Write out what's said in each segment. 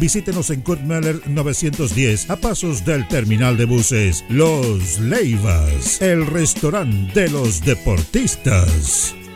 Visítenos en Kurt Meller 910 a pasos del terminal de buses Los Leivas, el restaurante de los deportistas.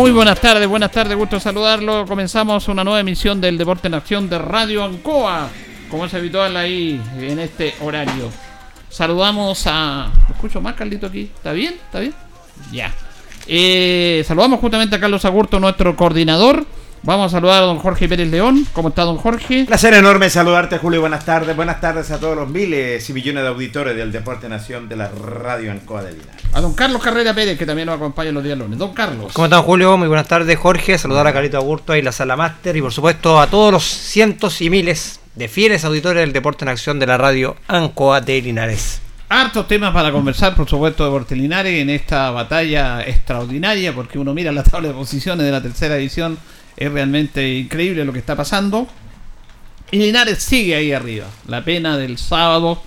Muy buenas tardes, buenas tardes, gusto saludarlo. Comenzamos una nueva emisión del Deporte en Acción de Radio Ancoa, como es habitual ahí en este horario. Saludamos a. ¿Lo escucho más, Carlito, aquí? ¿Está bien? ¿Está bien? Ya. Eh, saludamos justamente a Carlos Agurto, nuestro coordinador. Vamos a saludar a don Jorge Pérez León. ¿Cómo está, don Jorge? Placer enorme saludarte, Julio. Buenas tardes. Buenas tardes a todos los miles y millones de auditores del Deporte Nación de la Radio Ancoa de Linares. A don Carlos Carrera Pérez, que también nos acompaña los días lunes. Don Carlos. ¿Cómo están, Julio? Muy buenas tardes, Jorge. Saludar a Carito Agurto y la Sala Máster. Y por supuesto a todos los cientos y miles de fieles auditores del Deporte en Acción de la Radio Ancoa de Linares. Hartos temas para conversar, por supuesto, de Portelinares en esta batalla extraordinaria, porque uno mira la tabla de posiciones de la tercera edición, es realmente increíble lo que está pasando. Y Linares sigue ahí arriba. La pena del sábado,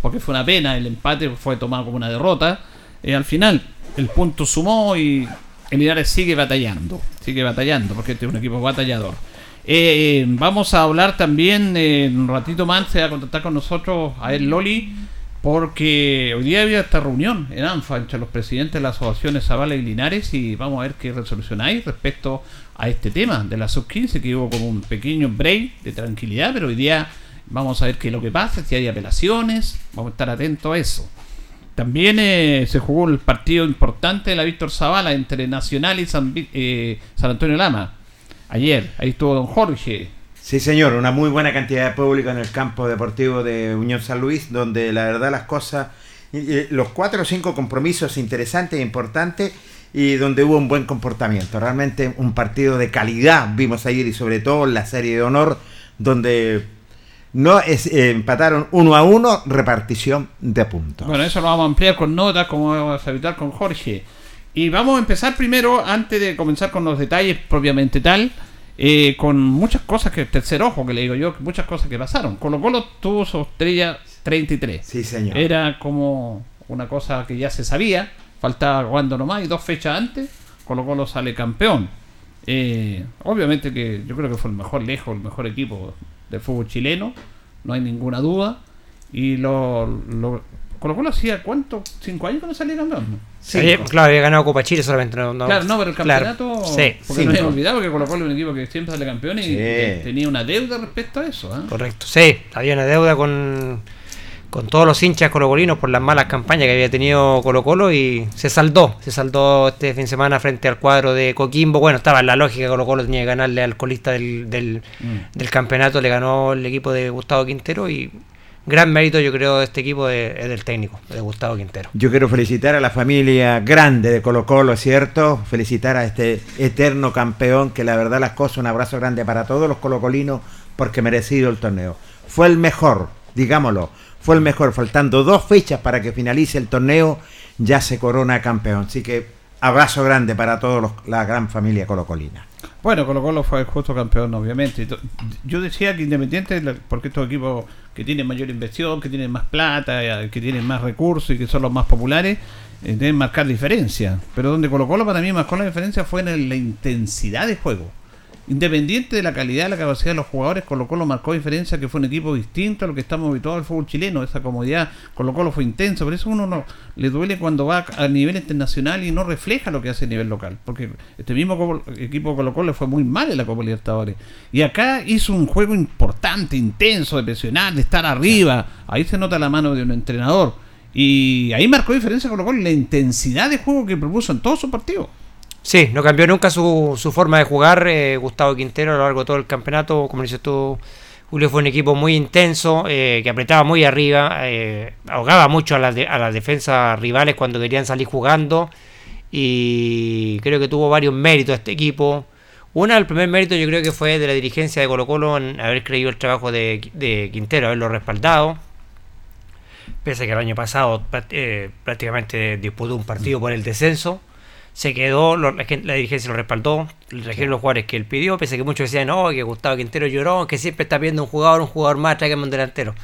porque fue una pena, el empate fue tomado como una derrota. Eh, al final, el punto sumó y Linares sigue batallando. Sigue batallando, porque este es un equipo batallador. Eh, vamos a hablar también, eh, un ratito más, se va a contactar con nosotros a él Loli porque hoy día había esta reunión en ANFA entre los presidentes de las asociaciones Zavala y Linares y vamos a ver qué resolución hay respecto a este tema de la sub-15, que hubo como un pequeño break de tranquilidad, pero hoy día vamos a ver qué es lo que pasa, si hay apelaciones, vamos a estar atentos a eso. También eh, se jugó el partido importante de la Víctor Zavala entre Nacional y San, eh, San Antonio Lama. Ayer, ahí estuvo don Jorge, Sí, señor, una muy buena cantidad de público en el campo deportivo de Unión San Luis, donde la verdad las cosas los cuatro o cinco compromisos interesantes e importantes y donde hubo un buen comportamiento. Realmente un partido de calidad vimos ayer y sobre todo en la serie de honor donde no es, eh, empataron uno a uno, repartición de puntos. Bueno, eso lo vamos a ampliar con notas, como vamos a evitar con Jorge. Y vamos a empezar primero, antes de comenzar con los detalles propiamente tal, eh, con muchas cosas que, tercer ojo que le digo yo, muchas cosas que pasaron. Colo Colo tuvo su estrella 33. Sí, señor. Era como una cosa que ya se sabía, faltaba cuando nomás y dos fechas antes, Colo Colo sale campeón. Eh, obviamente que yo creo que fue el mejor lejos, el mejor equipo del fútbol chileno, no hay ninguna duda. Y lo, lo Colo Colo hacía cuánto, cinco años que no salía campeón. Sí, claro, había ganado Copa Chile solamente. No, no- Claro, no, pero el claro, campeonato. sí, porque sí. no había olvidado que Colo Colo es un equipo que siempre sale campeón y Sí. tenía una deuda respecto a eso. ¿eh? correcto. Sí, había una deuda con, con todos los hinchas colocolinos por las malas campañas que había tenido Colo Colo y se saldó. Se saldó este fin de semana frente al cuadro de Coquimbo. Bueno, estaba en la lógica, Colo Colo tenía que ganarle al colista del, del, Mm. del campeonato, le ganó el equipo de Gustavo Quintero y gran mérito yo creo de este equipo de- es del técnico, de Gustavo Quintero. Yo quiero felicitar a la familia grande de Colo Colo, ¿cierto? Felicitar a este eterno campeón, que la verdad las cosas, un abrazo grande para todos los colocolinos, porque merecido el torneo. Fue el mejor, digámoslo, fue el mejor, faltando dos fechas para que finalice el torneo, ya se corona campeón. Así que abrazo grande para todos la gran familia colocolina. Bueno, Colo Colo fue el justo campeón, obviamente. Yo decía que Independiente, porque estos equipos que tienen mayor inversión, que tienen más plata, eh, que tienen más recursos y que son los más populares, eh, deben marcar diferencia. Pero donde Colo Colo para mí marcó la diferencia fue en la intensidad de juego. Independiente de la calidad, la capacidad de los jugadores, Colo Colo marcó diferencia que fue un equipo distinto a lo que estamos habituados al fútbol chileno, esa comodidad, Colo Colo fue intenso, por eso uno no le duele cuando va a nivel internacional y no refleja lo que hace a nivel local, porque este mismo equipo Colo Colo fue muy mal en la Copa Libertadores. Y acá hizo un juego importante, intenso, de presionar, de estar arriba, ahí se nota la mano de un entrenador. Y ahí marcó diferencia Colo Colo la intensidad de juego que propuso en todos sus partidos. Sí, no cambió nunca su, su forma de jugar. eh, Gustavo Quintero a lo largo de todo el campeonato, como dices tú, Julio, fue un equipo muy intenso, eh, que apretaba muy arriba, eh, ahogaba mucho a las, de- a las defensas rivales cuando querían salir jugando. Y creo que tuvo varios méritos este equipo. Uno, el primer mérito yo creo que fue de la dirigencia de Colo Colo en haber creído el trabajo de, de Quintero, haberlo respaldado. Pese a que el año pasado eh, prácticamente disputó un partido por el descenso se quedó, lo- la, la dirigencia lo respaldó, le trajeron los jugadores que él pidió, pese a que muchos decían, no, que Gustavo Quintero lloró, que siempre está pidiendo un jugador, un jugador más, tráigame un delantero.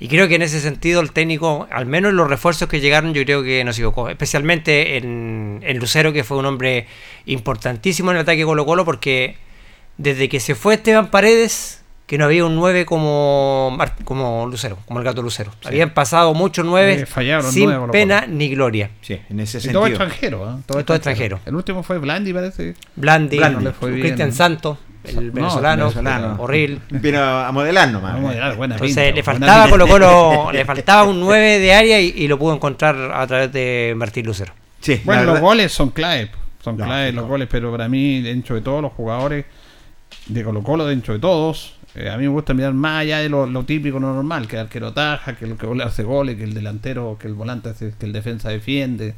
Y creo que en ese sentido el técnico, al menos en los refuerzos que llegaron, yo creo que no se equivocó, especialmente en, en Lucero, que fue un hombre importantísimo en el ataque Colo Colo, porque desde que se fue Esteban Paredes, que no había un 9 como, como Lucero, como el gato Lucero. Habían pasado muchos 9 Eh, fallaron sin pena ni gloria. Sí, en ese Y sentido. todo extranjero, ¿eh? Todo extranjero. El último fue Blandi, parece. Blandi, Blandi. No. Cristian Santos, el No, venezolano, venezolano. horrible. Vino a modelar nomás. A buena Entonces pinta, le faltaba. Colo Colo, le faltaba un 9 de área y, y lo pudo encontrar a través de Martín Lucero. Sí, Bueno, los goles son clave. Son Lógico. clave los goles, pero para mí, dentro de todos los jugadores de Colo Colo, dentro de todos, eh, a mí me gusta mirar más allá de lo, lo típico, lo normal, que el arquero taja, que el que hace goles, que el delantero, que el volante hace, que el defensa defiende.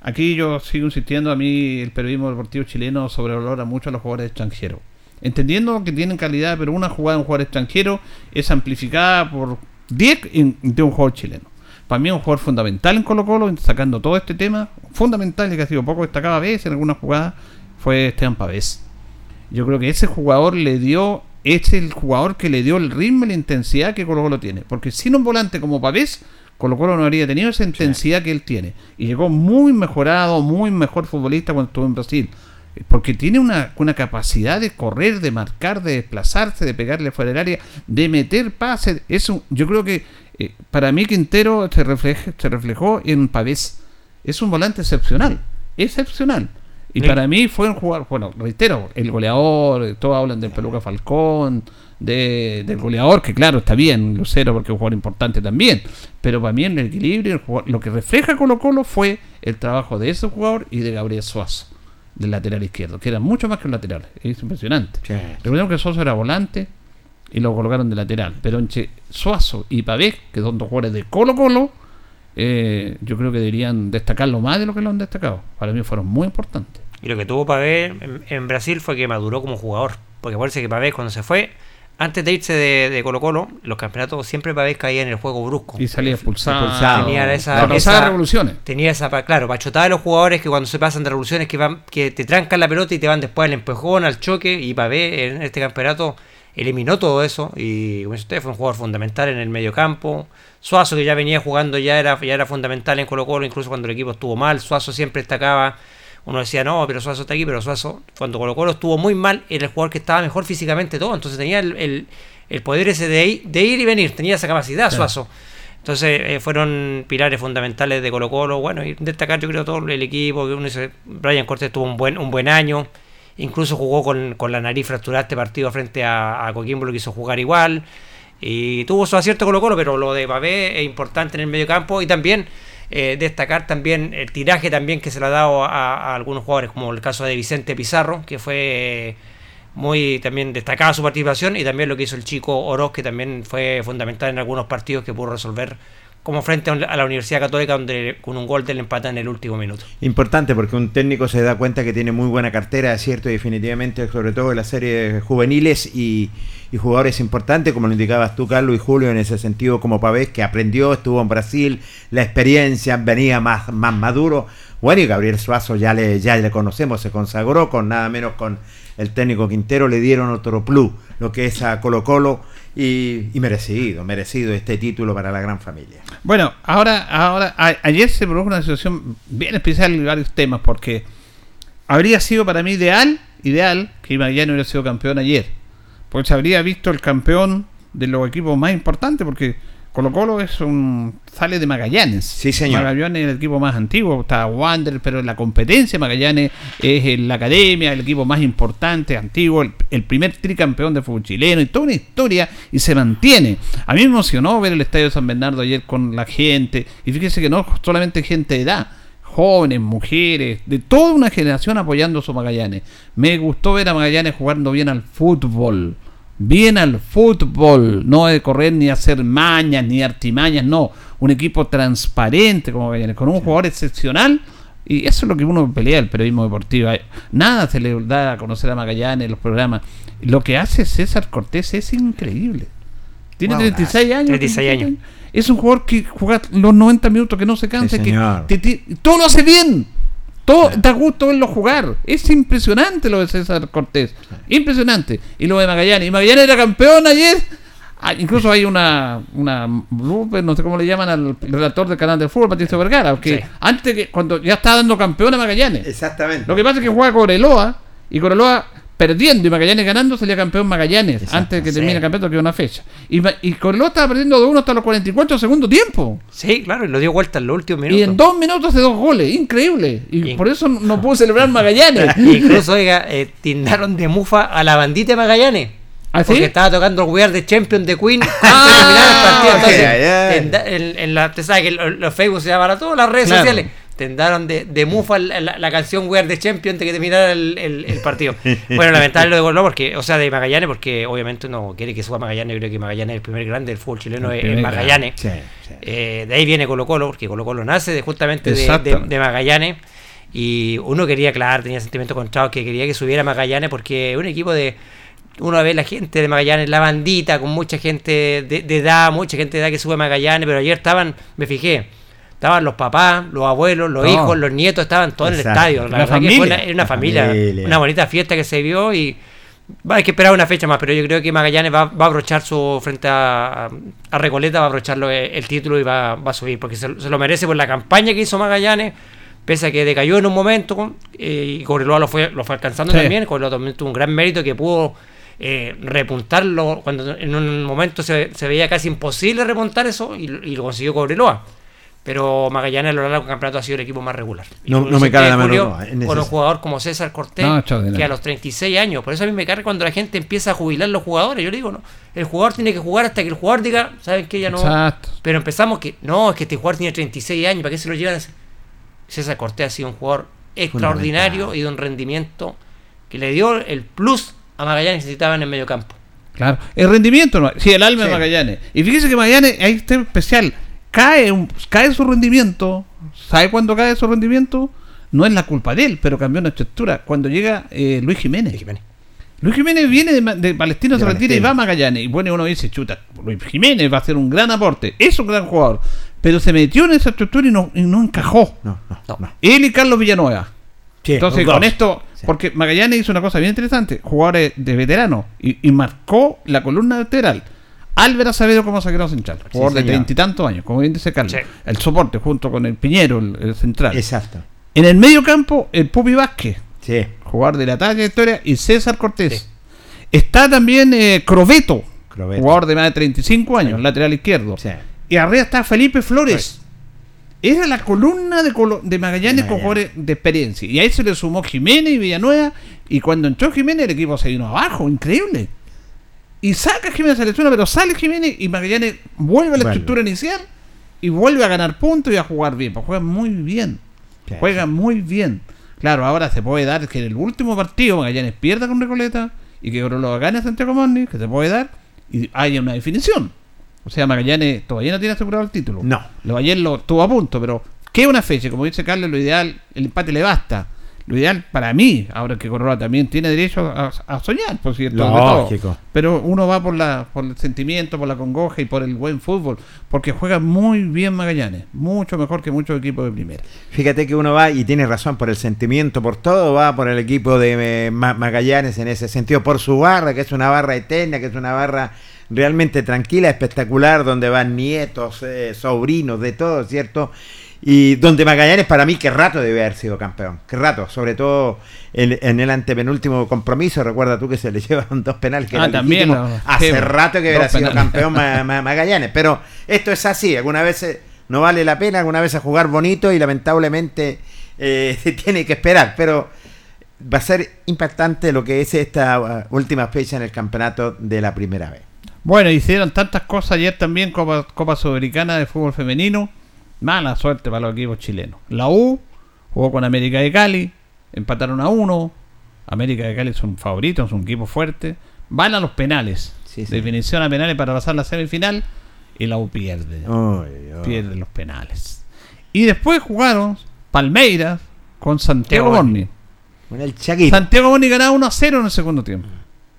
Aquí yo sigo insistiendo, a mí el periodismo deportivo chileno sobrevalora mucho a los jugadores extranjeros. Entendiendo que tienen calidad, pero una jugada de un jugador extranjero es amplificada por 10 en- de un jugador chileno. Para mí es un jugador fundamental en Colo Colo, sacando todo este tema, fundamental y que ha sido poco destacado a veces en algunas jugadas, fue Esteban Pavés. Yo creo que ese jugador le dio, es el jugador que le dio el ritmo y la intensidad que Colo Colo tiene. Porque sin un volante como Pavés, Colo Colo no habría tenido esa intensidad que él tiene. Y llegó muy mejorado, muy mejor futbolista cuando estuvo en Brasil. Porque tiene una, una capacidad de correr, de marcar, de desplazarse, de pegarle fuera del área, de meter pases. Eso, yo creo que eh, para mí Quintero se, refleja, se reflejó en Pavés. Es un volante excepcional, excepcional. Y Sí. para mí fue un jugador, bueno, reitero, el goleador, todos hablan del Peluca Falcón, de, del goleador, que claro, está bien, Lucero, porque es un jugador importante también. Pero para mí en el equilibrio, el jugador- lo que refleja Colo Colo fue el trabajo de ese jugador y de Gabriel Suazo, del lateral izquierdo, que era mucho más que un lateral. Es impresionante. Sí. Recordemos que Suazo era volante y lo colocaron de lateral. Pero entre Suazo y Pavés, que son dos jugadores de Colo Colo, eh, yo creo que deberían destacarlo más de lo que lo han destacado. Para mí fueron muy importantes. Y lo que tuvo Pavé en, en Brasil fue que maduró como jugador. Porque parece que Pavé cuando se fue, antes de irse de, de Colo Colo, los campeonatos siempre Pavé caía en el juego brusco. Y salía expulsado. Expulsado. Tenía esa, esa- revoluciones. Tenía esa, claro, pachotada de los jugadores que cuando se pasan de revoluciones que van que te trancan la pelota y te van después al empujón, al choque. Y Pavé en este campeonato eliminó todo eso. Y como dice usted, fue un jugador fundamental en el medio campo. Suazo, que ya venía jugando, ya era, ya era fundamental en Colo Colo, incluso cuando el equipo estuvo mal. Suazo siempre destacaba. Uno decía, no, pero Suazo está aquí, pero Suazo, cuando Colo Colo estuvo muy mal, era el jugador que estaba mejor físicamente todo. Entonces tenía el, el- el poder ese de, ir- de ir y venir, tenía esa capacidad Suazo. Entonces eh, fueron pilares fundamentales de Colo Colo. Bueno, y destacar yo creo todo el equipo. Que uno dice, Brian Cortés tuvo un buen, un buen año. Incluso jugó con, con la nariz fracturada este partido frente a, a Coquimbo, lo quiso jugar igual. Y tuvo su acierto Colo Colo, pero lo de Babé es importante en el medio campo. Y también eh, destacar también el tiraje también que se le ha dado a, a algunos jugadores, como el caso de Vicente Pizarro, que fue muy también destacada su participación, y también lo que hizo el chico Oroz, que también fue fundamental en algunos partidos que pudo resolver, como frente a la Universidad Católica, donde con un gol del empate en el último minuto. Importante porque un técnico se da cuenta que tiene muy buena cartera, es cierto, y definitivamente, sobre todo en las series juveniles y, y jugadores importantes, como lo indicabas tú, Carlos y Julio, en ese sentido, como Pavés, que aprendió, estuvo en Brasil, la experiencia venía más, más maduro. Bueno, y Gabriel Suazo ya le, ya le conocemos, se consagró con nada menos con el técnico Quintero, le dieron otro plus, lo que es a Colo Colo, y, y merecido, merecido este título para la gran familia. Bueno, ahora, ahora a- ayer se produjo una situación bien especial en varios temas, porque habría sido para mí ideal, ideal, que Magallanes hubiera sido campeón ayer. Porque se habría visto el campeón de los equipos más importantes, porque Colo Colo es un sale de Magallanes. Sí, señor. Magallanes es el equipo más antiguo, está Wander, pero en la competencia Magallanes es en la academia, el equipo más importante, antiguo, el, el primer tricampeón de fútbol chileno y toda una historia y se mantiene. A mí me emocionó ver el estadio San Bernardo ayer con la gente y fíjese que no solamente gente de edad, jóvenes, mujeres, de toda una generación apoyando a su Magallanes. Me gustó ver a Magallanes jugando bien al fútbol. Bien al fútbol, no de correr ni hacer mañas ni artimañas, no. Un equipo transparente como Magallanes, con un jugador excepcional. Y eso es lo que uno pelea el periodismo deportivo. Nada se le da a conocer a Magallanes en los programas. Lo que hace César Cortés es increíble. Tiene Wow, 36 años. 36 años. Es un jugador que juega los 90 minutos, que no se cansa, Sí, que te- te- todo lo hace bien. Todo da gusto verlo jugar. Es impresionante lo de César Cortés. Impresionante. Y lo de Magallanes. Y Magallanes era campeón ayer. Ah, incluso hay una, una no sé cómo le llaman al relator del canal de fútbol, Patricio Vergara, que Sí. antes que cuando ya estaba dando campeón a Magallanes. Exactamente. Lo que pasa es que juega Coreloa y Coreloa perdiendo y Magallanes ganando salía campeón Magallanes Exacto, antes de que sí. termine el campeonato que es una fecha. Y, y estaba perdiendo de uno hasta los 44 segundo tiempo. Sí, claro, y lo dio vuelta en los últimos Y minutos. en dos minutos hace dos goles, increíble. Y Y- por eso no- pudo celebrar Magallanes. Incluso, oiga, eh, tildaron de mufa a la bandita de Magallanes. ¿Ah, sí? Porque estaba tocando el We Are the Champion de Queen antes Ah, de terminar el partido. Entonces, ya. en, da- en- en la, usted sabe que los, Facebook se llaman a todas las redes Claro. sociales. Tendieron de, de mufa la, la- la canción We Are the Champion antes de que terminara el, el- el partido. Bueno, lamentable lo de porque, o sea, de Magallanes, porque obviamente uno quiere que suba Magallanes. Yo creo que Magallanes es el primer grande del fútbol chileno, es, Magallanes. Sí, sí. Eh, de ahí viene Colo Colo, porque Colo Colo nace de, justamente de, de, Exactamente. de Magallanes. Y uno quería, claro, tenía sentimientos encontrados que quería que subiera Magallanes porque un equipo de. Uno ve la gente de Magallanes, la bandita, con mucha gente de, de edad, mucha gente de edad que sube a Magallanes, pero ayer estaban, me fijé, estaban los papás, los abuelos, los No. hijos, los nietos, estaban todos en el estadio. La, La verdad que fue una, era una familia, familia. una bonita fiesta que se vio y va, hay que esperar una fecha más, pero yo creo que Magallanes va, va a abrochar su frente a, a Recoleta, va a abrocharlo el, el título y va, va a subir, porque se, se lo merece por la campaña que hizo Magallanes, pese a que decayó en un momento, eh, y Cobreloa lo fue, lo fue alcanzando Sí. también, Cobreloa también tuvo un gran mérito que pudo eh, repuntarlo cuando en un momento se, se veía casi imposible remontar eso y, y lo consiguió Cobreloa. Pero Magallanes a lo largo del campeonato ha sido el equipo más regular. No- no me cabe usted, la duda, es Con un jugador como César Cortés, No, que a los 36 años. Por eso a mí me carga cuando la gente empieza a jubilar los jugadores. Yo le digo, no, el jugador tiene que jugar hasta que el jugador diga, ¿saben qué? Ya no. Exacto. Pero empezamos que, no, es que este jugador tiene 36 años, ¿para qué se lo llevan? César Cortés ha sido un jugador extraordinario y de un rendimiento que le dio el plus a Magallanes que necesitaba en el medio campo. Claro. El rendimiento, no. sí, el alma de. Magallanes. Y fíjese que Magallanes, ahí está especial. Cae, un- cae su rendimiento. ¿Sabe cuándo cae su rendimiento? No es la culpa de él, pero cambió una estructura. Cuando llega eh, Luis Jiménez. Jiménez. Luis Jiménez viene de, de Palestino, De se retira y va a Magallanes. Y bueno, uno dice, chuta, Luis Jiménez va a hacer un gran aporte. Es un gran jugador. Pero se metió en esa estructura y no, y no encajó. No, no, No. no. Él y Carlos Villanueva. Sí, Entonces, con esto, Sí. porque Magallanes hizo una cosa bien interesante, jugadores de veterano, y, y marcó la columna lateral. Álvaro Acevedo como saquero central, jugador de treinta y tantos años, como bien dice Carlos. Sí. El soporte junto con el Piñero, el, el central. Exacto. En el medio campo, el Pupi Vázquez, Sí. jugador de la talla de historia, y César Cortés. Está también eh, jugador de más de 35 años, lateral izquierdo. Sí. Y arriba está Felipe Flores. Era la columna de, Colo- de Magallanes con jugadores de experiencia. Y ahí se le sumó Jiménez y Villanueva. Y cuando entró Jiménez, el equipo se vino abajo. Increíble. Y saca Jiménez a la pero sale Jiménez y Magallanes vuelve a la estructura inicial y vuelve a ganar puntos y a jugar bien. Pues juega muy bien. Sí, Juega muy bien. Claro, ahora se puede dar que en el último partido Magallanes pierda con Recoleta y que Cobreloa gane Santiago Morni, que se puede dar, y haya una definición. O sea, Magallanes todavía no tiene asegurado el título. No. Lo ayer lo estuvo a punto, pero ¿qué una fecha? Como dice Carlos, lo ideal, el empate le basta. Lo ideal para mí, ahora que Cobreloa también tiene derecho a, a soñar, por cierto. de todo. Lógico. Pero uno va por la por el sentimiento, por la congoja y por el buen fútbol, porque juega muy bien Magallanes, mucho mejor que muchos equipos de primera. Fíjate que uno va y tiene razón por el sentimiento, por todo, va por el equipo de eh, Ma- Magallanes en ese sentido, por su barra, que es una barra eterna, que es una barra realmente tranquila, espectacular, donde van nietos, eh, sobrinos, de todo, ¿cierto? Y donde Magallanes para mí que rato debe haber sido campeón, que rato, sobre todo en, en el antepenúltimo compromiso, recuerda tú que se le llevaron dos penales que Ah, también, no, hace sí, rato que hubiera sido campeón Ma- Ma- Magallanes, pero esto es así, algunas veces no vale la pena, algunas veces jugar bonito y lamentablemente eh, se tiene que esperar, pero va a ser impactante lo que es esta uh, última fecha en el campeonato de la primera vez. Bueno, hicieron tantas cosas ayer también, Copa, Copa Sudamericana de Fútbol Femenino. Mala suerte para los equipos chilenos. La U jugó con América de Cali, empataron a uno. América de Cali son favoritos, son un equipo fuerte. Van a los penales. Sí, sí. Definición a penales para pasar la semifinal. Y la U pierde. Pierde los penales. Y después jugaron Palmeiras con Santiago Morni. Con el Chaquito. Santiago Morni ganaba 1 a 0 en el segundo tiempo.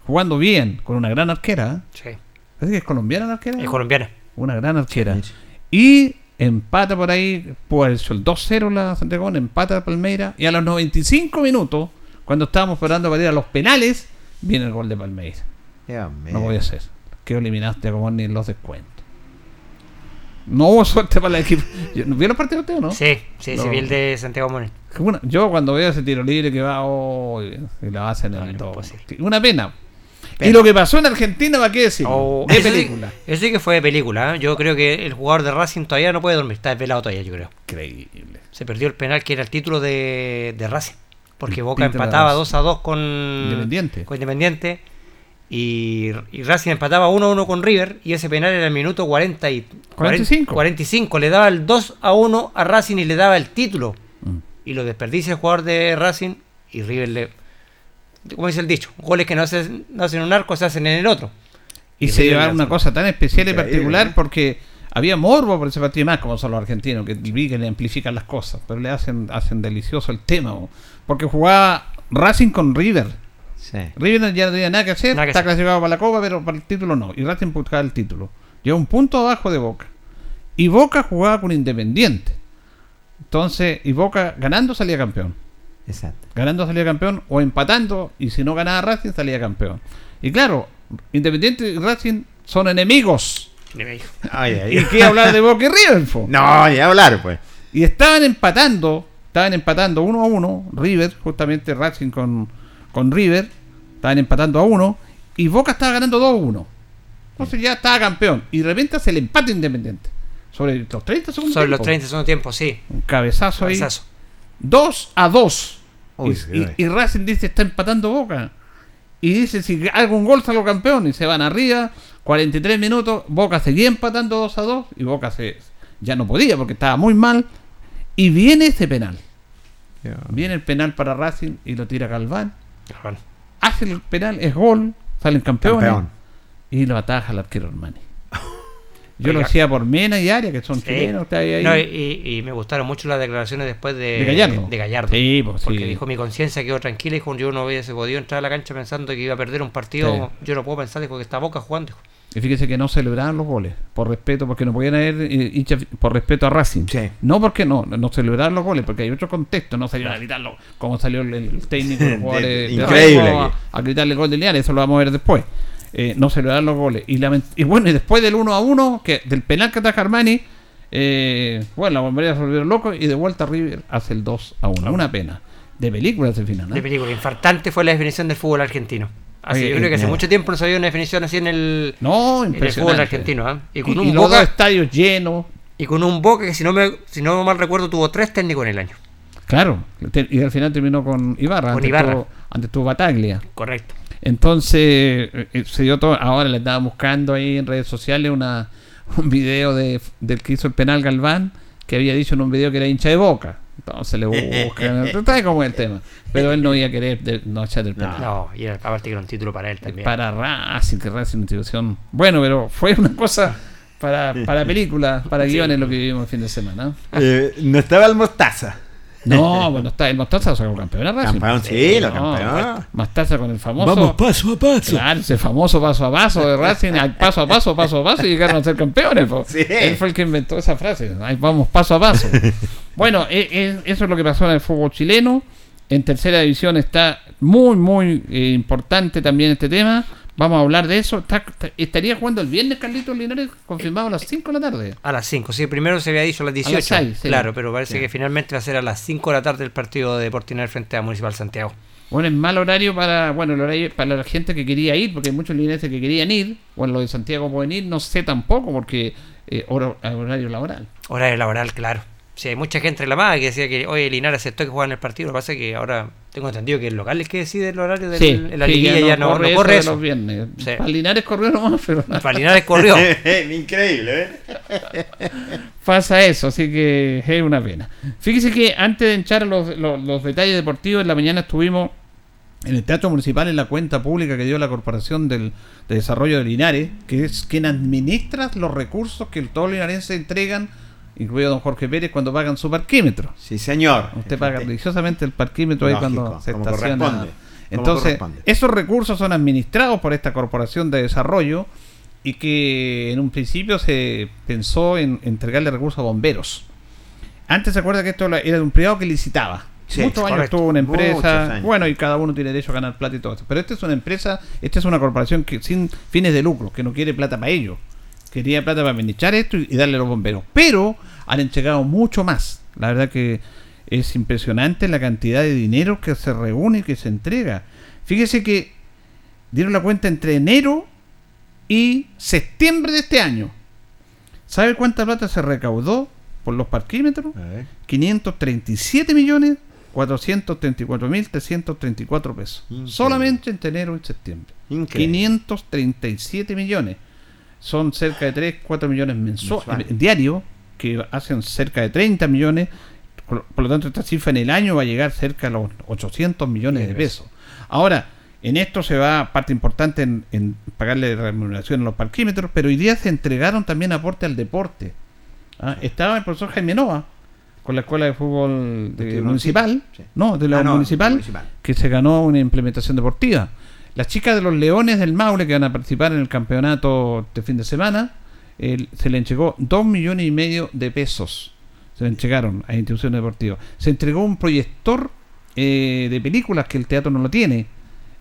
Jugando bien, con una gran arquera. ¿eh? Sí. ¿Es que es colombiana la arquera? Es colombiana. Una gran arquera. Sí. Y empata por ahí, pues el 2-0 la Santiago, empata a Palmeiras. Y a los 95 minutos, cuando estábamos esperando para ir a los penales, viene el gol de Palmeiras. Dios mío. No podía ser. Quedó eliminado Santiago Morning en los descuentos. No hubo suerte para el equipo. ¿Vio los partidos usted o no? Sí, sí, No. sí, vi el de Santiago. Que una- yo cuando veo ese tiro libre que va oh, y la hacen en el imposible. Una pena. Y lo que pasó en Argentina, ¿para qué decir? Oh, de eso sí- película. Eso sí que fue de película. ¿eh? Yo creo que el jugador de Racing todavía no puede dormir. Está desvelado todavía, yo creo. Increíble. Se perdió el penal que era el título de, de Racing. Porque Boca de empataba Racing. 2 a 2 con Independiente. con Independiente. Y, y Racing empataba 1 a 1 con River. Y ese penal era el minuto 40 y, 45. 45. Le daba el 2 a 1 a Racing y le daba el título. Mm. Y lo desperdicia el jugador de Racing. Y River le. Como dice el dicho: goles que no, hacen, no hacen en un arco se hacen en el otro. Y, Y se llevaron una cosa tan especial y particular ¿eh? porque había morbo por ese partido y más como son los argentinos que vi que le amplifican las cosas pero le hacen hacen delicioso el tema bo. porque jugaba Racing con River Sí. River ya no tenía nada que hacer Nada que está hacer. clasificado para la Copa pero para el título no y Racing buscaba el título lleva un punto abajo de Boca y Boca jugaba con Independiente entonces y Boca ganando salía campeón Exacto. ganando salía campeón o empatando y si no ganaba Racing salía campeón y claro Independiente y Racing son enemigos Ay, ay, ¿Y qué hablar de Boca y River? po? No, ya hablar, pues. Y estaban empatando, estaban empatando uno a uno, River, justamente Racing con, con River, estaban empatando a uno, y Boca estaba ganando 2 a 1. Entonces ya estaba campeón. Y de repente hace el empate independiente. Sobre los 30 segundos. Sobre los 30 segundos tiempo, sí. Un cabezazo ahí. Cabezazo. 2 a 2. Uy, y, y- uy. y Racing dice, está empatando Boca. Y dice, si hago un gol salgo campeón. Y se van arriba, 43 minutos, Boca seguía empatando 2 a 2. Y Boca se, ya no podía porque estaba muy mal. Y viene ese penal. Viene el penal para Racing y lo tira Galván. Hace el penal, es gol, salen campeones. Campeón. Y lo ataja el arquero Armani. Yo lo hacía por Mena y Aria, que son Sí. chilenos. que hay ahí. No, y, y- y me gustaron mucho las declaraciones después de, De Gallardo. de Gallardo. Sí, pues, Porque sí. dijo mi conciencia quedó tranquila, dijo yo no hubiese podido entrar a la cancha pensando que iba a perder un partido. Sí. Yo no puedo pensar, dijo que está Boca jugando. dijo. Y fíjese que no celebraban los goles, por respeto, porque no podían haber eh, hinchas por respeto a Racing. Sí. No porque no, no celebraban los goles, porque hay otro contexto, no salieron a gritarlo como salió el, el técnico de los jugadores de Increíble a gritarle el gol de Linares, eso lo vamos a ver después. Eh, no celebraban los goles. Y, bueno, y después del 1 a 1, que del penal que ataja Armani, eh, bueno, la bombería se volvieron locos y de vuelta River hace el 2 a 1. Una pena. De película ese final, ¿no? De película. Infartante fue la definición del fútbol argentino. Así, Oye, yo creo que hace eh, mucho tiempo no se había una definición así en el, No, en el fútbol argentino. ¿ah? Y, con y un Boca, estadios llenos. y con un Boca que si no, me, si no mal recuerdo tuvo tres técnicos en el año. Claro, y al final terminó con Ibarra. Con antes Ibarra. tuvo- antes tuvo Bataglia. Correcto. Entonces, eh, eh, se dio todo. Ahora le estaba buscando ahí en redes sociales una, un video de, del que hizo el penal Galván, que había dicho en un video que era hincha de boca. Entonces le buscan. Tú sabes cómo es el tema. Pero él no iba a querer de- no echar el penal. No, y aparte que era un título para él también. Para Racing, que Racing una institución. Bueno, pero fue una cosa para, para películas, para guiones lo que vivimos el fin de semana. Eh, no estaba el Mostaza. No, bueno, está el Mostaza sacó campeón a Racing. Campeón, sí, lo No, campeón. Mostaza con el famoso. Vamos paso a paso. Claro, ese famoso paso a paso de Racing, al paso a paso, paso a paso, y llegaron a ser campeones. po. Sí. Él fue el que inventó esa frase. Ahí vamos paso a paso. bueno, e- e- eso es lo que pasó en el fútbol chileno. En tercera división está muy, muy eh, importante también este tema. Vamos a hablar de eso. Estaría jugando el viernes Carlitos Linares, confirmado a las 5 de la tarde. A las 5, sí, primero se había dicho a las 18. seis, sí. claro, pero parece Sí. que finalmente va a ser a las 5 de la tarde el partido de Portinari frente a Municipal Santiago. Bueno, es mal horario para, bueno, el horario para la gente que quería ir, porque hay muchos linarenses que querían ir. Bueno, los de Santiago pueden ir, no sé tampoco, porque eh, hora- horario laboral. Horario laboral, claro. Sí, hay mucha gente reclamada que decía que, oye, Linares aceptó que juegan el partido. Lo que pasa es que ahora tengo entendido que el local es que decide el horario de Sí, la sí, liguilla, ya no, no corre eso. los viernes. Sí. Para Linares corrió nomás, pero nada, Para Linares corrió. Increíble, ¿eh? pasa eso, así que es una pena. Fíjese que antes de echar los, los, los detalles deportivos, en la mañana estuvimos en el Teatro Municipal en la cuenta pública que dio la Corporación del, de Desarrollo de Linares, que es quien administra los recursos que todos los linarenses entregan, incluido don Jorge Pérez, cuando pagan su parquímetro. Sí, señor. Usted paga religiosamente el parquímetro ahí cuando se estaciona. Entonces, esos recursos son administrados por esta corporación de desarrollo y que en un principio se pensó en entregarle recursos a bomberos. Antes se acuerda que esto era de un privado que licitaba. Sí, Muchos años tuvo una empresa, bueno, y cada uno tiene derecho a ganar plata y todo eso. Pero esta es una empresa, esta es una corporación que sin fines de lucro, que no quiere plata para ellos. Quería plata para administrar esto y, darle a los bomberos. Pero han entregado mucho más. La verdad que es impresionante la cantidad de dinero que se reúne y que se entrega. Fíjese que dieron la cuenta entre enero y septiembre de este año. ¿Sabe cuánta plata se recaudó por los parquímetros? A ver. 537 millones 434 mil 334 pesos. Increíble. Solamente entre enero y septiembre. Increíble. 537 millones. Son cerca de 3, 4 millones mensuales. Mensuales. Diario, que hacen cerca de 30 millones. Por, por lo tanto, esta cifra en el año va a llegar cerca a los 800 millones de pesos. Ahora, en esto se va parte importante en, en pagarle remuneración a los parquímetros, pero hoy día se entregaron también aporte al deporte. Ah, Estaba el profesor Jaime Nova con la escuela de fútbol de- ¿De municipal, sí? no, de la Ah, no, municipal, municipal. que se ganó una implementación deportiva. Las chicas de los Leones del Maule que van a participar en el campeonato de fin de semana, se le entregó dos millones y medio de pesos. Se le entregaron a instituciones deportivas. Se entregó un proyector eh, de películas que el teatro no lo tiene.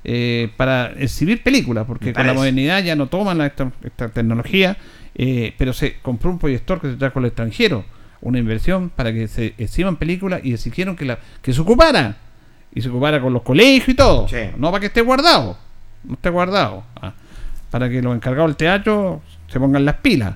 eh, para exhibir películas, porque con la modernidad ya no toman la- esta, esta tecnología, eh, pero se compró un proyector que se trajo al extranjero, una inversión para que se exhiban películas y exigieron que, la, que se ocupara, y se ocupara con los colegios y todo, Sí. no para que esté guardado, no esté guardado, ah, para que los encargados del teatro se pongan las pilas.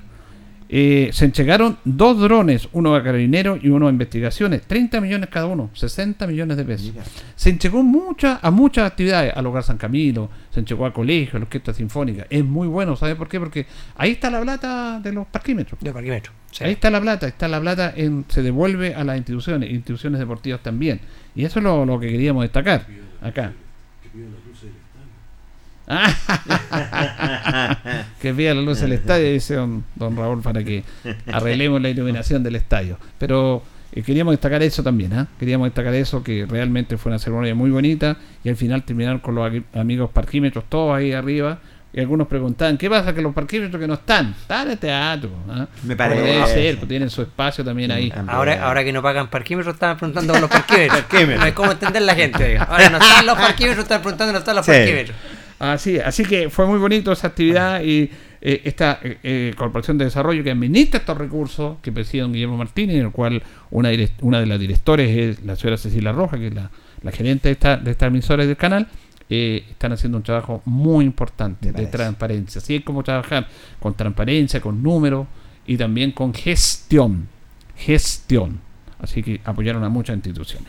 Eh, se entregaron dos drones, uno a carabineros y uno a investigaciones, 30 millones cada uno, 60 millones de pesos. Mira. Se entregó mucha, a muchas actividades, al Hogar San Camilo, se entregó a colegios, a la Orquesta Sinfónica. Es muy bueno, ¿sabe por qué? Porque ahí está la plata de los parquímetros. De parquímetro. Sí. Ahí está la plata, está la plata, en, se devuelve a las instituciones, instituciones deportivas también. Y eso es lo, lo que queríamos destacar acá. que vea la luz del estadio, dice don, don Raúl, para que arreglemos la iluminación del estadio. Pero eh, queríamos destacar eso también, ¿ah? queríamos destacar eso, que realmente fue una ceremonia muy bonita y al final terminaron con los amigos parquímetros todos ahí arriba. Y algunos preguntaban, ¿qué pasa que los parquímetros que no están? Están en teatro. ¿ah? Me parece. Debe ser, pues tienen su espacio también ahí. Ahora, ahora que no pagan parquímetros, estaban preguntando por los parquímetros. no hay cómo entender la gente. Ahora no están los parquímetros, están preguntando no están los parquímetros. Así, así que fue muy bonito esa actividad y eh, esta eh, eh, Corporación de Desarrollo que administra estos recursos, que preside don Guillermo Martínez, en el cual una, una de las directores es la señora Cecilia Roja, que es la, gerente de, esta, de estas emisoras del canal, están haciendo un trabajo muy importante de transparencia. Así es como trabajar con transparencia, con números y también con gestión. Gestión. Así que apoyaron a muchas instituciones.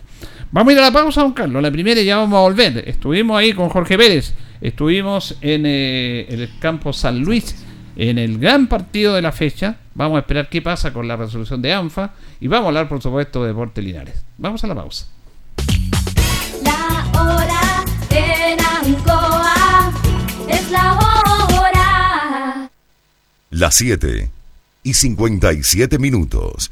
Vamos a ir a la pausa, don Carlos. La primera y ya vamos a volver. Estuvimos ahí con Jorge Pérez. Estuvimos en, eh, el campo San Luis en el gran partido de la fecha. Vamos a esperar qué pasa con la resolución de ANFA. Y vamos a hablar, por supuesto, de Deporte Linares. Vamos a la pausa. La hora en Ancoa es la hora. Las 7 y 57 minutos.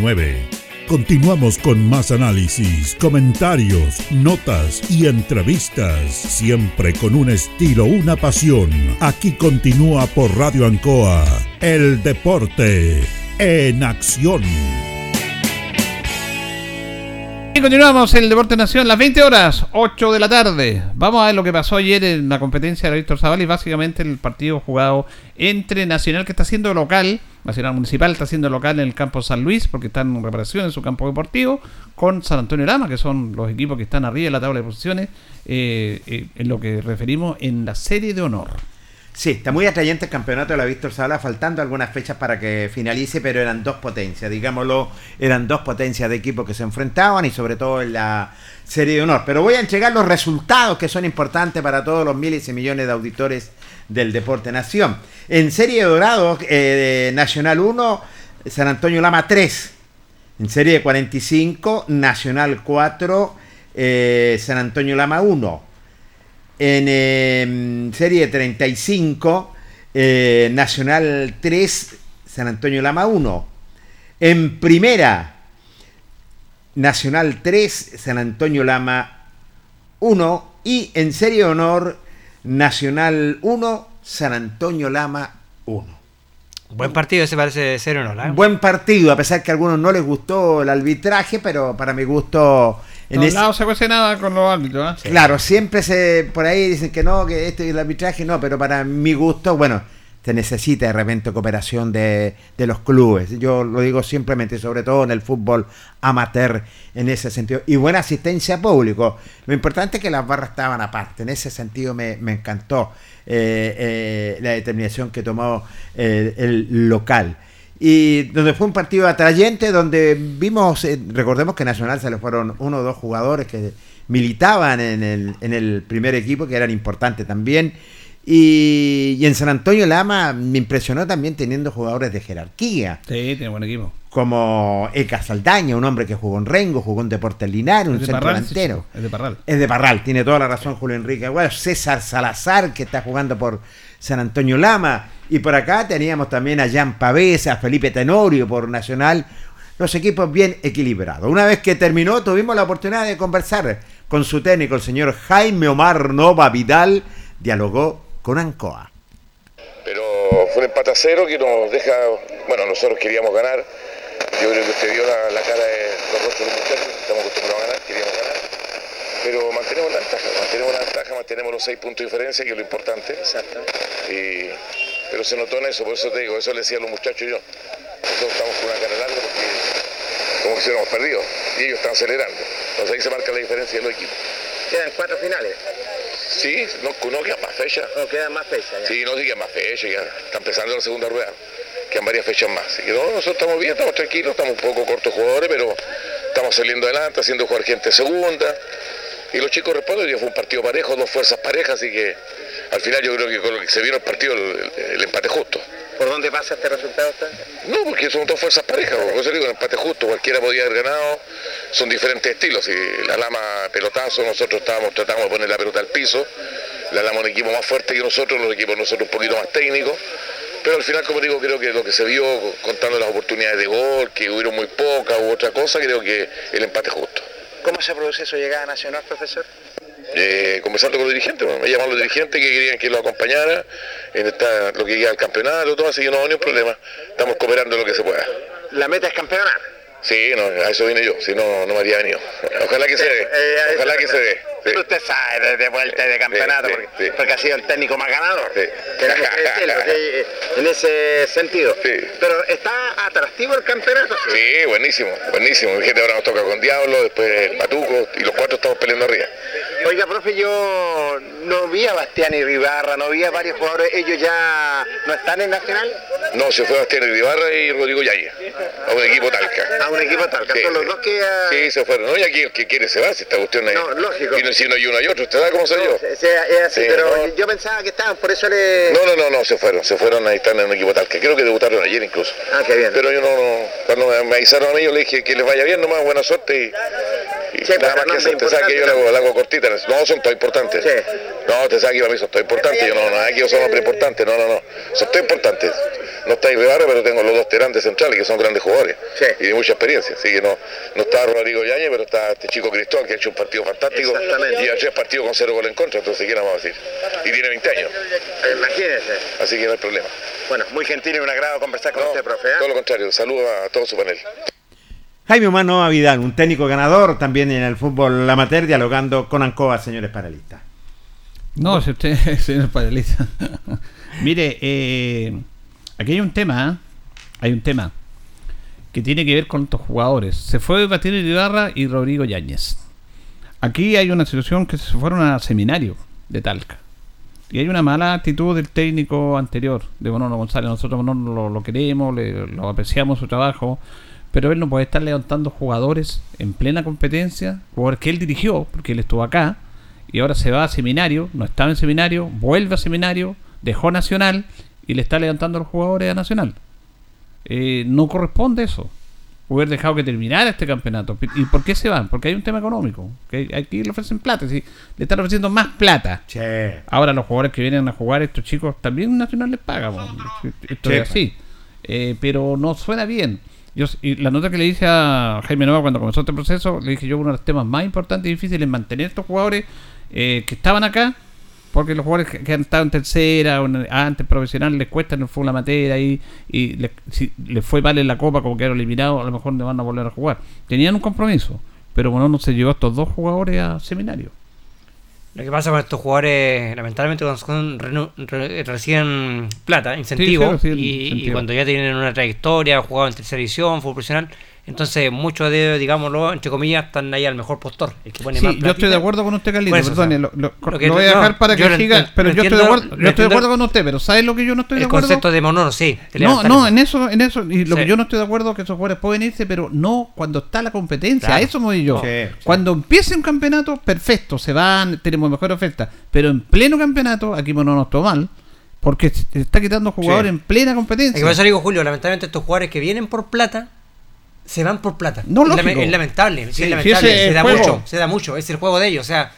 Continuamos con más análisis, comentarios, notas y entrevistas, siempre con un estilo, una pasión. Aquí continúa por Radio Ancoa, el deporte en acción. Y continuamos el Deporte Nación, las 20 horas, 8 de la tarde. Vamos a ver lo que pasó ayer en la competencia de Víctor Zaval y básicamente el partido jugado entre Nacional, que está siendo local, Nacional Municipal está siendo local en el campo San Luis, porque están en reparación en su campo deportivo, con San Antonio Rama, que son los equipos que están arriba de la tabla de posiciones, eh, eh, en lo que referimos en la serie de honor. Sí, está muy atrayente el campeonato de la Víctor Sala, faltando algunas fechas para que finalice, pero eran dos potencias, digámoslo, eran dos potencias de equipos que se enfrentaban y sobre todo en la serie de honor. Pero voy a entregar los resultados que son importantes para todos los miles y millones de auditores del Deporte Nación. En serie de dorados, eh, Nacional 1, San Antonio Lama 3. En serie de 45, Nacional 4, eh, San Antonio Lama 1. En eh, serie 35, eh, Nacional 3, San Antonio Lama 1. En primera, Nacional 3, San Antonio Lama 1. Y en serie de honor, Nacional 1, San Antonio Lama 1. Buen partido ese parece ser o no. ¿eh? Buen partido, a pesar que a algunos no les gustó el arbitraje, pero para mi gusto... En ese... no se cuece nada con los árbitros. ¿eh? Claro, siempre se por ahí dicen que no, que este es el arbitraje, no, pero para mi gusto, bueno, se necesita de repente cooperación de, de, los clubes. Yo lo digo simplemente, sobre todo en el fútbol amateur, en ese sentido. Y buena asistencia público. Lo importante es que las barras estaban aparte. En ese sentido me, me encantó eh, eh, la determinación que tomó el local. Y donde fue un partido atrayente, donde vimos, eh, recordemos que Nacional se le fueron uno o dos jugadores que militaban en el, en el primer equipo, que eran importantes también. Y, y, en San Antonio Lama me impresionó también teniendo jugadores de jerarquía. Sí, tiene buen equipo. Como Eka Saldaña, un hombre que jugó en Rengo, jugó en Deportes Linares, un de centro Parral, delantero. sí, es de Parral. Es de Parral, tiene toda la razón Julio Enrique. César Salazar, que está jugando por San Antonio Lama. Y por acá teníamos también a Jan Pavés, a Felipe Tenorio por Nacional. Los equipos bien equilibrados. Una vez que terminó, tuvimos la oportunidad de conversar con su técnico, el señor Jaime Omar Nova Vidal. Dialogó con Ancoa. Pero fue un empate a cero que nos deja, bueno, nosotros queríamos ganar. Yo creo que usted vio la, cara de los rostros de muchachos, estamos acostumbrados a ganar. Pero mantenemos la ventaja, mantenemos los seis puntos de diferencia, que es lo importante. Exacto. Y, pero se notó en eso, por eso te digo, eso le decía a los muchachos yo. Nosotros estamos con una cara larga porque como que si hubiéramos perdido y ellos están acelerando. Entonces ahí se marca la diferencia de los equipos. Quedan cuatro finales. Sí, no, no quedan más fechas. No, quedan más fechas. ya. Sí, no, sí quedan más fechas, ya está empezando la segunda rueda. Quedan varias fechas más. Así que no, nosotros estamos bien, estamos tranquilos, estamos un poco cortos jugadores, pero estamos saliendo adelante, haciendo jugar gente segunda. Y los chicos responden, día fue un partido parejo, dos fuerzas parejas, así que al final yo creo que con lo que se en el partido, el, el- el empate justo. ¿Por dónde pasa este resultado usted? No, porque son dos fuerzas parejas, por eso digo, un empate justo, cualquiera podía haber ganado, son diferentes estilos, y la lama pelotazo, nosotros estábamos tratando de poner la pelota al piso, la lama un equipo más fuerte que nosotros, los equipos nosotros un poquito más técnicos, pero al final, como digo, creo que lo que se vio contando las oportunidades de gol, que hubieron muy pocas u otra cosa, creo que el empate justo. ¿Cómo se produce su llegada nacional, profesor? eh, conversando con los dirigentes, bueno, me llamaron los dirigentes que querían que lo acompañara en esta, lo que queda al campeonato, todo, así que no hay ningún problema. Estamos cooperando lo que se pueda. La meta es campeonar. Sí, no, a eso vine yo, si no, no me habría venido. Ojalá que se dé, Eh, ojalá que se dé. Sí. Usted sabe de, vuelta y de campeonato, Sí, porque, sí. porque ha sido el técnico más ganador. Sí. Tenemos que decirlo, sí, en ese sentido. Pero está atractivo el campeonato. Sí, buenísimo, buenísimo. Fíjate, ahora nos toca con Diablo, después el Patuco, y los cuatro estamos peleando arriba. Oiga, profe, yo no vi a Bastián y Ribarra, no vi a varios jugadores, ellos ya no están en Nacional, No, se fue Bastián Ibarra y Rodrigo Yaya, a un equipo talca. a un equipo tal, que Sí, son los dos que... ah, Sí, se fueron. No, y aquí el que quiere se va, si esta cuestión es... No, lógico. Y no, si no hay uno y otro, ¿usted sabe cómo soy no, yo? se- se- es así, Sí, pero no. yo pensaba que estaban, por eso le... No, no, no, no, se fueron, se fueron, ahí están en un equipo tal, que creo que debutaron ayer incluso. Ah, qué bien. Pero yo no, no cuando me, avisaron a mí, yo le dije que les vaya bien, nomás buena suerte y, y Sí, nada pues, más no, que muy Usted sabe que yo la hago, la hago cortita, no, son todos importantes. Sí. No, usted sabe que para mí son importantes, yo no, no, que yo soy un hombre importante, no, no, no, son todos importantes. No está Ibarra, pero tengo los dos terantes centrales que son grandes jugadores Sí. y de mucha experiencia, así que no, no está Rodrigo Yañez, pero está este chico Cristóbal que ha hecho un partido fantástico Exactamente. y ha tres partidos con cero gol en contra, entonces ¿qué vamos a decir? Y tiene 20 años, Imagínese. así que no hay problema. Bueno, muy gentil y un agrado conversar con No, usted, profe. ¿eh? todo lo contrario, saludo a todo su panel. Jaime Humano Vidal, un técnico ganador también en el fútbol amateur, dialogando con Ancoa, señores panelistas. No, si usted, señor panelista. Mire, eh, aquí hay un tema, ¿eh? hay un tema que tiene que ver con estos jugadores. Se fue Bastián Ibarra y Rodrigo Yáñez. Aquí hay una situación que se fueron a seminario de Talca. Y hay una mala actitud del técnico anterior, de Bonono González. Nosotros no lo, lo queremos, le- lo apreciamos su trabajo, pero él no puede estar levantando jugadores en plena competencia, jugadores que él dirigió, porque él estuvo acá, y ahora se va a seminario, no estaba en seminario, vuelve a seminario, dejó Nacional y le está levantando a los jugadores a Nacional. Eh, no corresponde eso. Hubiera dejado que terminara este campeonato. ¿Y por qué se van? Porque hay un tema económico. Que aquí le ofrecen plata. ¿sí? Le están ofreciendo más plata. Che. Ahora los jugadores que vienen a jugar, estos chicos, también Nacional les paga. Esto es así. Eh, pero no suena bien. Yo, y la nota que le dije a Jaime Nova cuando comenzó este proceso, le dije yo uno de los temas más importantes y difíciles es mantener estos jugadores eh, que estaban acá, porque los jugadores que, que han estado en tercera o en- antes profesional les cuesta en el fútbol amateur y, y les, si les fue mal en la copa como quedaron eliminados, a lo mejor no van a volver a jugar. Tenían un compromiso, pero bueno, no se llevó a estos dos jugadores a seminario. Lo que pasa con estos jugadores, lamentablemente, cuando son re- reciben plata, incentivo, Sí, sí, reciben y, cuando ya tienen una trayectoria, jugado en tercera división, fútbol profesional, entonces muchos de, digámoslo, entre comillas, están ahí al mejor postor, el que pone Sí, más yo estoy de acuerdo con usted, Carlito. Perdone, lo, lo- lo que- lo voy a dejar no, para que siga. Pero yo estoy de acuerdo, yo estoy de acuerdo con usted, pero ¿sabes lo que yo no estoy de El acuerdo? concepto de monono, sí. No, no, en eso, en eso. Y lo Sí. que yo no estoy de acuerdo es que esos jugadores pueden irse, pero no cuando está la competencia. Claro. A eso me voy yo. Sí. Cuando empiece un campeonato, perfecto, se van, tenemos mejor oferta. Pero en pleno campeonato, aquí no nos toma mal, porque se está quitando jugadores en plena competencia. que por eso le digo, Julio, lamentablemente estos jugadores que vienen por plata se van por plata. No, es, lame- es lamentable, sí, Sí, es sí, lamentable. se da juego. mucho, se da mucho, es el juego de ellos. O sea,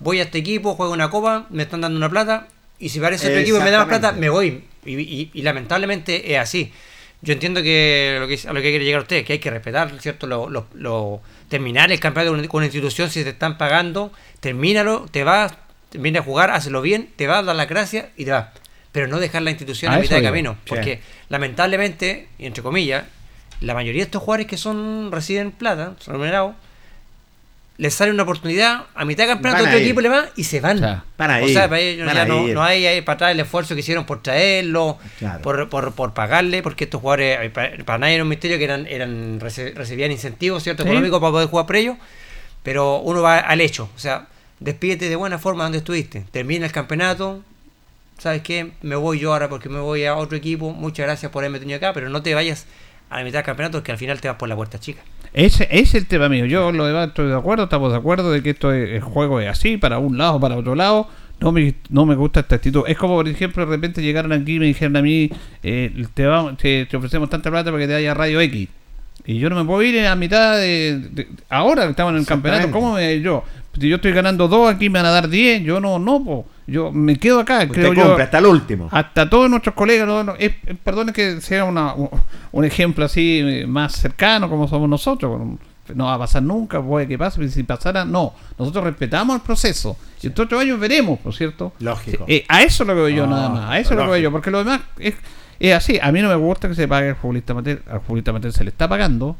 voy a este equipo, juego una copa, me están dando una plata, y si parece otro equipo y me da más plata, me voy. Y, y- y lamentablemente es así. Yo entiendo que lo que a lo que quiere llegar usted, que hay que respetar, ¿cierto? Lo, lo- lo- terminar el campeonato con una- con una institución, si te están pagando, termínalo, te vas, viene a jugar, hazlo bien, te vas, dar las gracias y te vas. Pero no dejar la institución A a, mitad de camino. Sí. Porque lamentablemente, y entre comillas, la mayoría de estos jugadores que son reciben plata, son remunerados, les sale una oportunidad a mitad de campeonato, otro ir. equipo le va y se van. O sea, van a o sea, para ellos ya no, hay ahí para atrás el esfuerzo que hicieron por traerlo, Claro. por, por, por pagarle, porque estos jugadores, eh, para, para nadie era un misterio que eran, eran recibían incentivos cierto Sí. económicos para poder jugar por ellos, pero uno va al hecho, o sea, despídete de buena forma donde estuviste, termina el campeonato, ¿sabes qué? Me voy yo ahora porque me voy a otro equipo, muchas gracias por haberme tenido acá, pero no te vayas a la mitad del campeonato porque al final te vas por la puerta chica. Ese, ese es el tema mío. Yo lo demás estoy de acuerdo, estamos de acuerdo de que esto es, el juego es así, para un lado, para otro lado. No me, no me gusta esta actitud. Es como, por ejemplo, de repente llegaron aquí y me dijeron a mí, eh, te, vamos, te, te ofrecemos tanta plata para que te vaya a Radio X. Y yo no me puedo ir a mitad de... de- ahora que estamos en el campeonato. ¿cómo me yo? Si yo estoy ganando dos, aquí me van a dar 10, yo no, no, po. yo me quedo acá, Usted creo yo. compra hasta el último. Hasta todos nuestros colegas, no, no, es- es- perdone que sea una, un, ejemplo así eh, más cercano como somos nosotros, no va a pasar nunca, puede que pase, si pasara, no. Nosotros respetamos el proceso y en otros años veremos, ¿por cierto? Lógico. Eh, a eso lo veo yo No, nada más, a eso lo veo yo, porque lo demás es, es así. A mí no me gusta que se pague al futbolista amateur, al futbolista amateur se le está pagando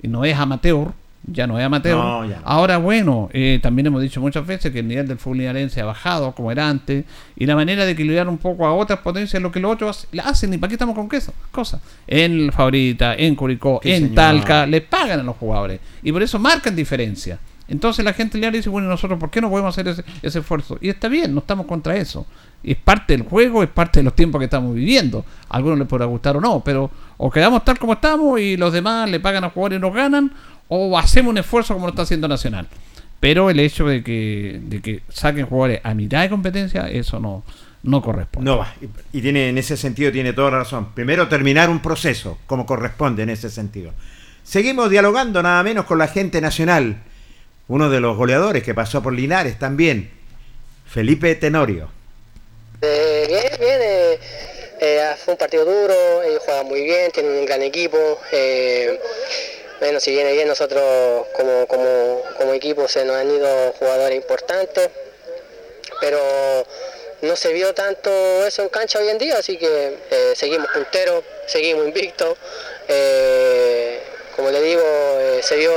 y no es amateur, ya no es amateur. No, ya no. Ahora, bueno, eh, también hemos dicho muchas veces que el nivel del fútbol linarense ha bajado como era antes y la manera de equilibrar un poco a otras potencias es lo que los otros hace- hacen y para qué estamos con queso, cosas. En Favorita, en Curicó, en. Talca, les pagan a los jugadores y por eso marcan diferencia. Entonces la gente le dice, bueno, ¿y nosotros por qué no podemos hacer ese, ese esfuerzo? Y está bien, no estamos contra eso. Es parte del juego, es parte de los tiempos que estamos viviendo. A algunos les podrá gustar o no, pero o quedamos tal como estamos y los demás le pagan a jugadores y nos ganan, o hacemos un esfuerzo como lo está haciendo Nacional. Pero el hecho de que, de que saquen jugadores a mitad de competencia, eso no, no corresponde. No va. Y, tiene en ese sentido tiene toda la razón. Primero terminar un proceso como corresponde en ese sentido. Seguimos dialogando nada menos con la gente nacional. Uno de los goleadores que pasó por Linares también, Felipe Tenorio. Eh, bien, bien. eh, eh, fue un partido duro, ellos juegan muy bien, tienen un gran equipo. eh, bueno, si viene bien, nosotros como, como, como equipo se nos han ido jugadores importantes, pero no se vio tanto eso en cancha hoy en día, así que eh, seguimos punteros, seguimos invictos. eh, como le digo, eh, se vio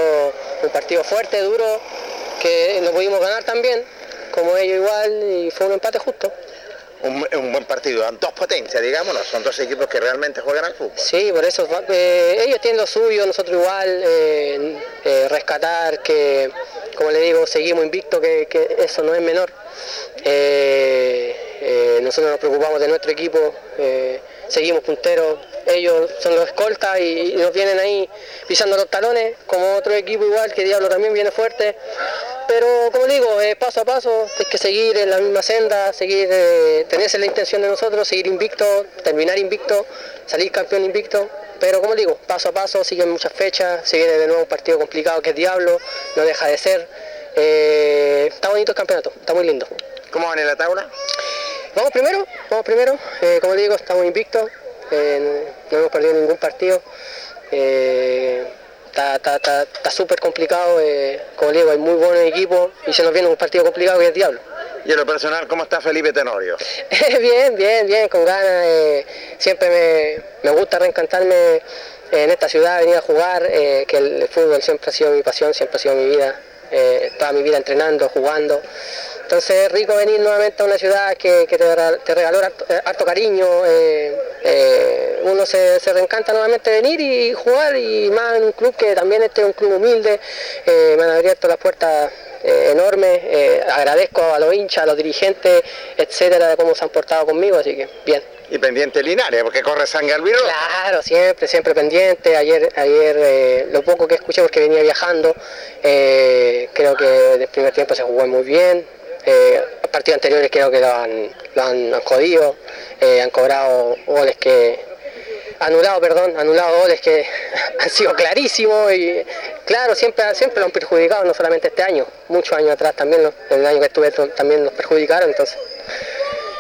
un partido fuerte, duro, que no pudimos ganar también, como ellos igual, y fue un empate justo. Un, un buen partido, dos potencias, digamos, son dos equipos que realmente juegan al fútbol. Sí, por eso eh, ellos tienen lo suyo, nosotros igual, eh, eh, rescatar que como le digo, seguimos invictos, que, que eso no es menor. Nosotros nos preocupamos de nuestro equipo, seguimos punteros, ellos son los escoltas y, nos vienen ahí pisando los talones, como otro equipo igual, que Diablo también viene fuerte. Pero como digo, eh, paso a paso, hay que seguir en la misma senda, seguir, eh, tener esa es la intención de nosotros, seguir invicto, terminar invicto, salir campeón invicto. Pero como digo, paso a paso, siguen muchas fechas, se viene de nuevo un partido complicado que es Diablo, no deja de ser. Eh, está bonito el campeonato, está muy lindo. ¿Cómo van en la tabla? Vamos primero, vamos primero. Eh, como digo, estamos invictos, no hemos perdido ningún partido. Eh, está súper complicado, eh, como digo, hay muy buenos equipos y se nos viene un partido complicado que es Diablo. Y en lo personal, ¿cómo está Felipe Tenorio? bien, bien, bien, con ganas. eh, siempre me, me gusta reencantarme en esta ciudad, venir a jugar, eh, que el, el fútbol siempre ha sido mi pasión, siempre ha sido mi vida, eh, toda mi vida entrenando, jugando. Entonces es rico venir nuevamente a una ciudad que, que te, rega- te regaló harto, eh, harto cariño, eh, eh, uno se, se reencanta nuevamente venir y jugar y más en un club que también este es un club humilde, eh, me han abierto las puertas enormes, agradezco a los hinchas, a los dirigentes, etcétera, de cómo se han portado conmigo, así que bien. Y pendiente Linares, porque corre sangre al virus. Claro, siempre, siempre pendiente. Ayer, ayer eh, lo poco que escuché porque venía viajando, eh, creo que del primer tiempo se jugó muy bien. Eh, partidos anteriores creo que lo han, lo han, han jodido, eh, han cobrado goles que anulado, perdón, anulado goles que han sido clarísimos y claro, siempre, siempre lo han perjudicado, no solamente este año, muchos años atrás también, ¿no? el año que estuve también nos perjudicaron, entonces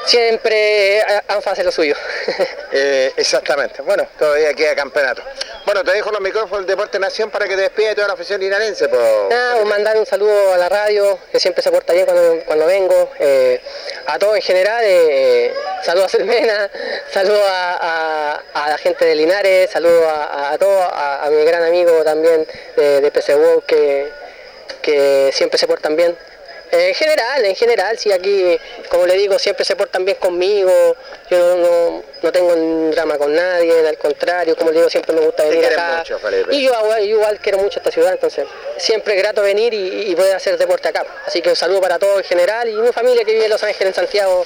siempre han hacer lo suyo. Eh, exactamente. Bueno, todavía queda campeonato. Bueno, te dejo los micrófonos del Deporte Nación para que te despide de toda la afición linarense. po. Nada, pues mandar un saludo a la radio, que siempre se porta bien cuando, cuando vengo. eh, a todos en general, eh, saludos a Selmena, saludos a, a- a la gente de Linares, saludos a, a, a todos, a, a mi gran amigo también de, de PC World, que, que siempre se portan bien. Eh, En general, en general, sí, aquí, como le digo, siempre se portan bien conmigo, yo no, no, tengo un drama con nadie, al contrario, como le digo, siempre me gusta venir acá. mucho, Felipe. y yo, igual- yo igual quiero mucho esta ciudad, entonces siempre es grato venir y, y poder hacer deporte acá. Así que un saludo para todos en general y mi familia que vive en Los Ángeles, en Santiago,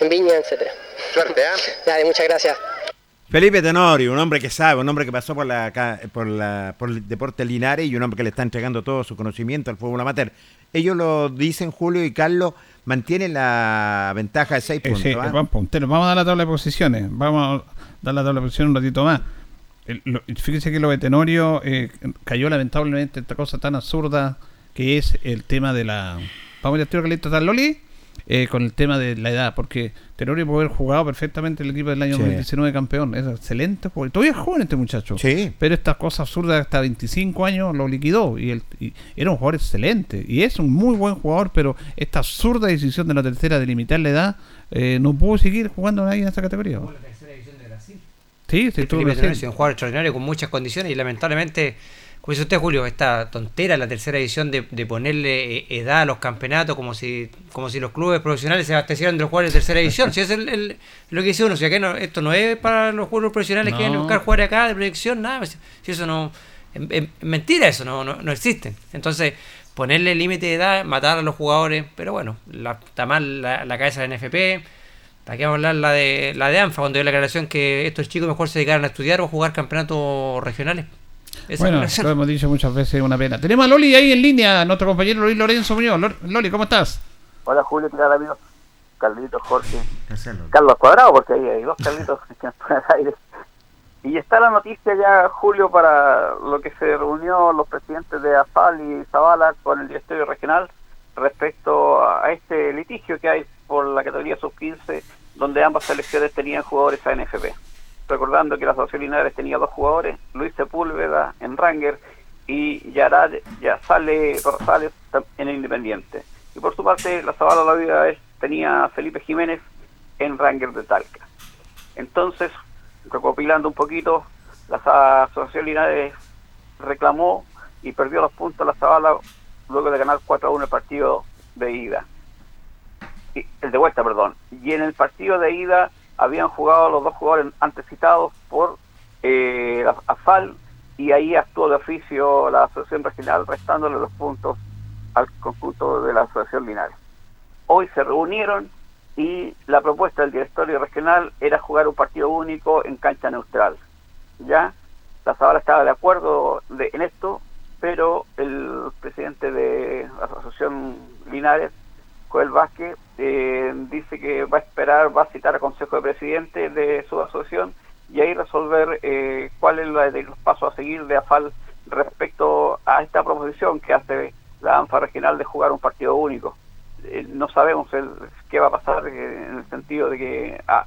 en Viña, etcétera. Suerte, ¿ah? Dale, muchas gracias. Felipe Tenorio, un hombre que sabe, un hombre que pasó por la por la por el deporte Linares y un hombre que le está entregando todo su conocimiento al fútbol amateur. Ellos lo dicen, Julio y Carlos, mantienen la ventaja de 6 Eh, puntos. sí, ¿ah? vamos, a dar la tabla de posiciones. Vamos a dar la tabla de posiciones un ratito más. El- lo- fíjense que lo de Tenorio eh, cayó lamentablemente esta cosa tan absurda que es el tema de la. Vamos a ir caliente tal Loli eh, con el tema de la edad, porque Tenorio puede haber jugado perfectamente el equipo del año Sí. 2019 campeón. Es excelente, porque todavía es joven este muchacho. Sí. Pero estas cosas absurdas hasta 25 años lo liquidó y, él, y era un jugador excelente y es un muy buen jugador, pero esta absurda decisión de la tercera de limitar la edad eh, no pudo seguir jugando nadie en esta categoría. Sí, sí, Este un jugador extraordinario con muchas condiciones y lamentablemente, como dice usted Julio, esta tontera la tercera edición de, de ponerle eh, edad a los campeonatos como si como si los clubes profesionales se abastecieran de los jugadores de tercera edición. si es el, el- lo que dice uno, si aquí no, esto no es para los jugadores profesionales que vienen a buscar jugar acá de proyección, nada, si, si eso no es, es mentira eso, no, no, no existe. Entonces, ponerle límite de edad, matar a los jugadores, pero bueno, la- está mal la, la cabeza de NFP. ¿Para qué vamos a hablar la de, la de ANFA cuando dio la aclaración que estos chicos mejor se dedicaran a estudiar o a jugar campeonatos regionales? Esa Bueno, lo hemos dicho muchas veces, una pena. Tenemos a Loli ahí en línea, nuestro compañero Loli Lorenzo Muñoz. Loli, ¿cómo estás? Hola Julio, ¿qué tal amigos? Carlitos, Jorge. Carlos Cuadrado, porque ahí hay dos Carlitos que están al aire. Y está la noticia ya, Julio, para lo que se reunió los presidentes de AFAL y Zavala con el directorio regional respecto a este litigio que hay por la categoría sub-15, donde ambas selecciones tenían jugadores a NFP. Recordando que la Asociación Linares tenía dos jugadores, Luis Sepúlveda en Ranger y Yarad Yazale Rosales en el Independiente. Y por su parte, la Zavala la vida es- tenía Felipe Jiménez en Ranger de Talca. Entonces, recopilando un poquito, la Asociación Linares reclamó y perdió los puntos a la Zavala luego de ganar 4 a 1 el partido de ida. El de vuelta, perdón. Y en el partido de ida habían jugado los dos jugadores antes citados por eh, AFAL y ahí actuó de oficio la Asociación Regional restándole los puntos al conjunto de la Asociación Linares. Hoy se reunieron y la propuesta del directorio regional era jugar un partido único en cancha neutral. ¿Ya? La Zabala estaba de acuerdo de- en esto, pero el presidente de la Asociación Linares, Joel Vázquez, eh, dice que va a esperar, va a citar al Consejo de Presidentes de su asociación y ahí resolver eh, cuál es la de los pasos a seguir de AFAL respecto a esta proposición que hace la ANFA regional de jugar un partido único. Eh, no sabemos qué va a pasar eh, en el sentido de que ah,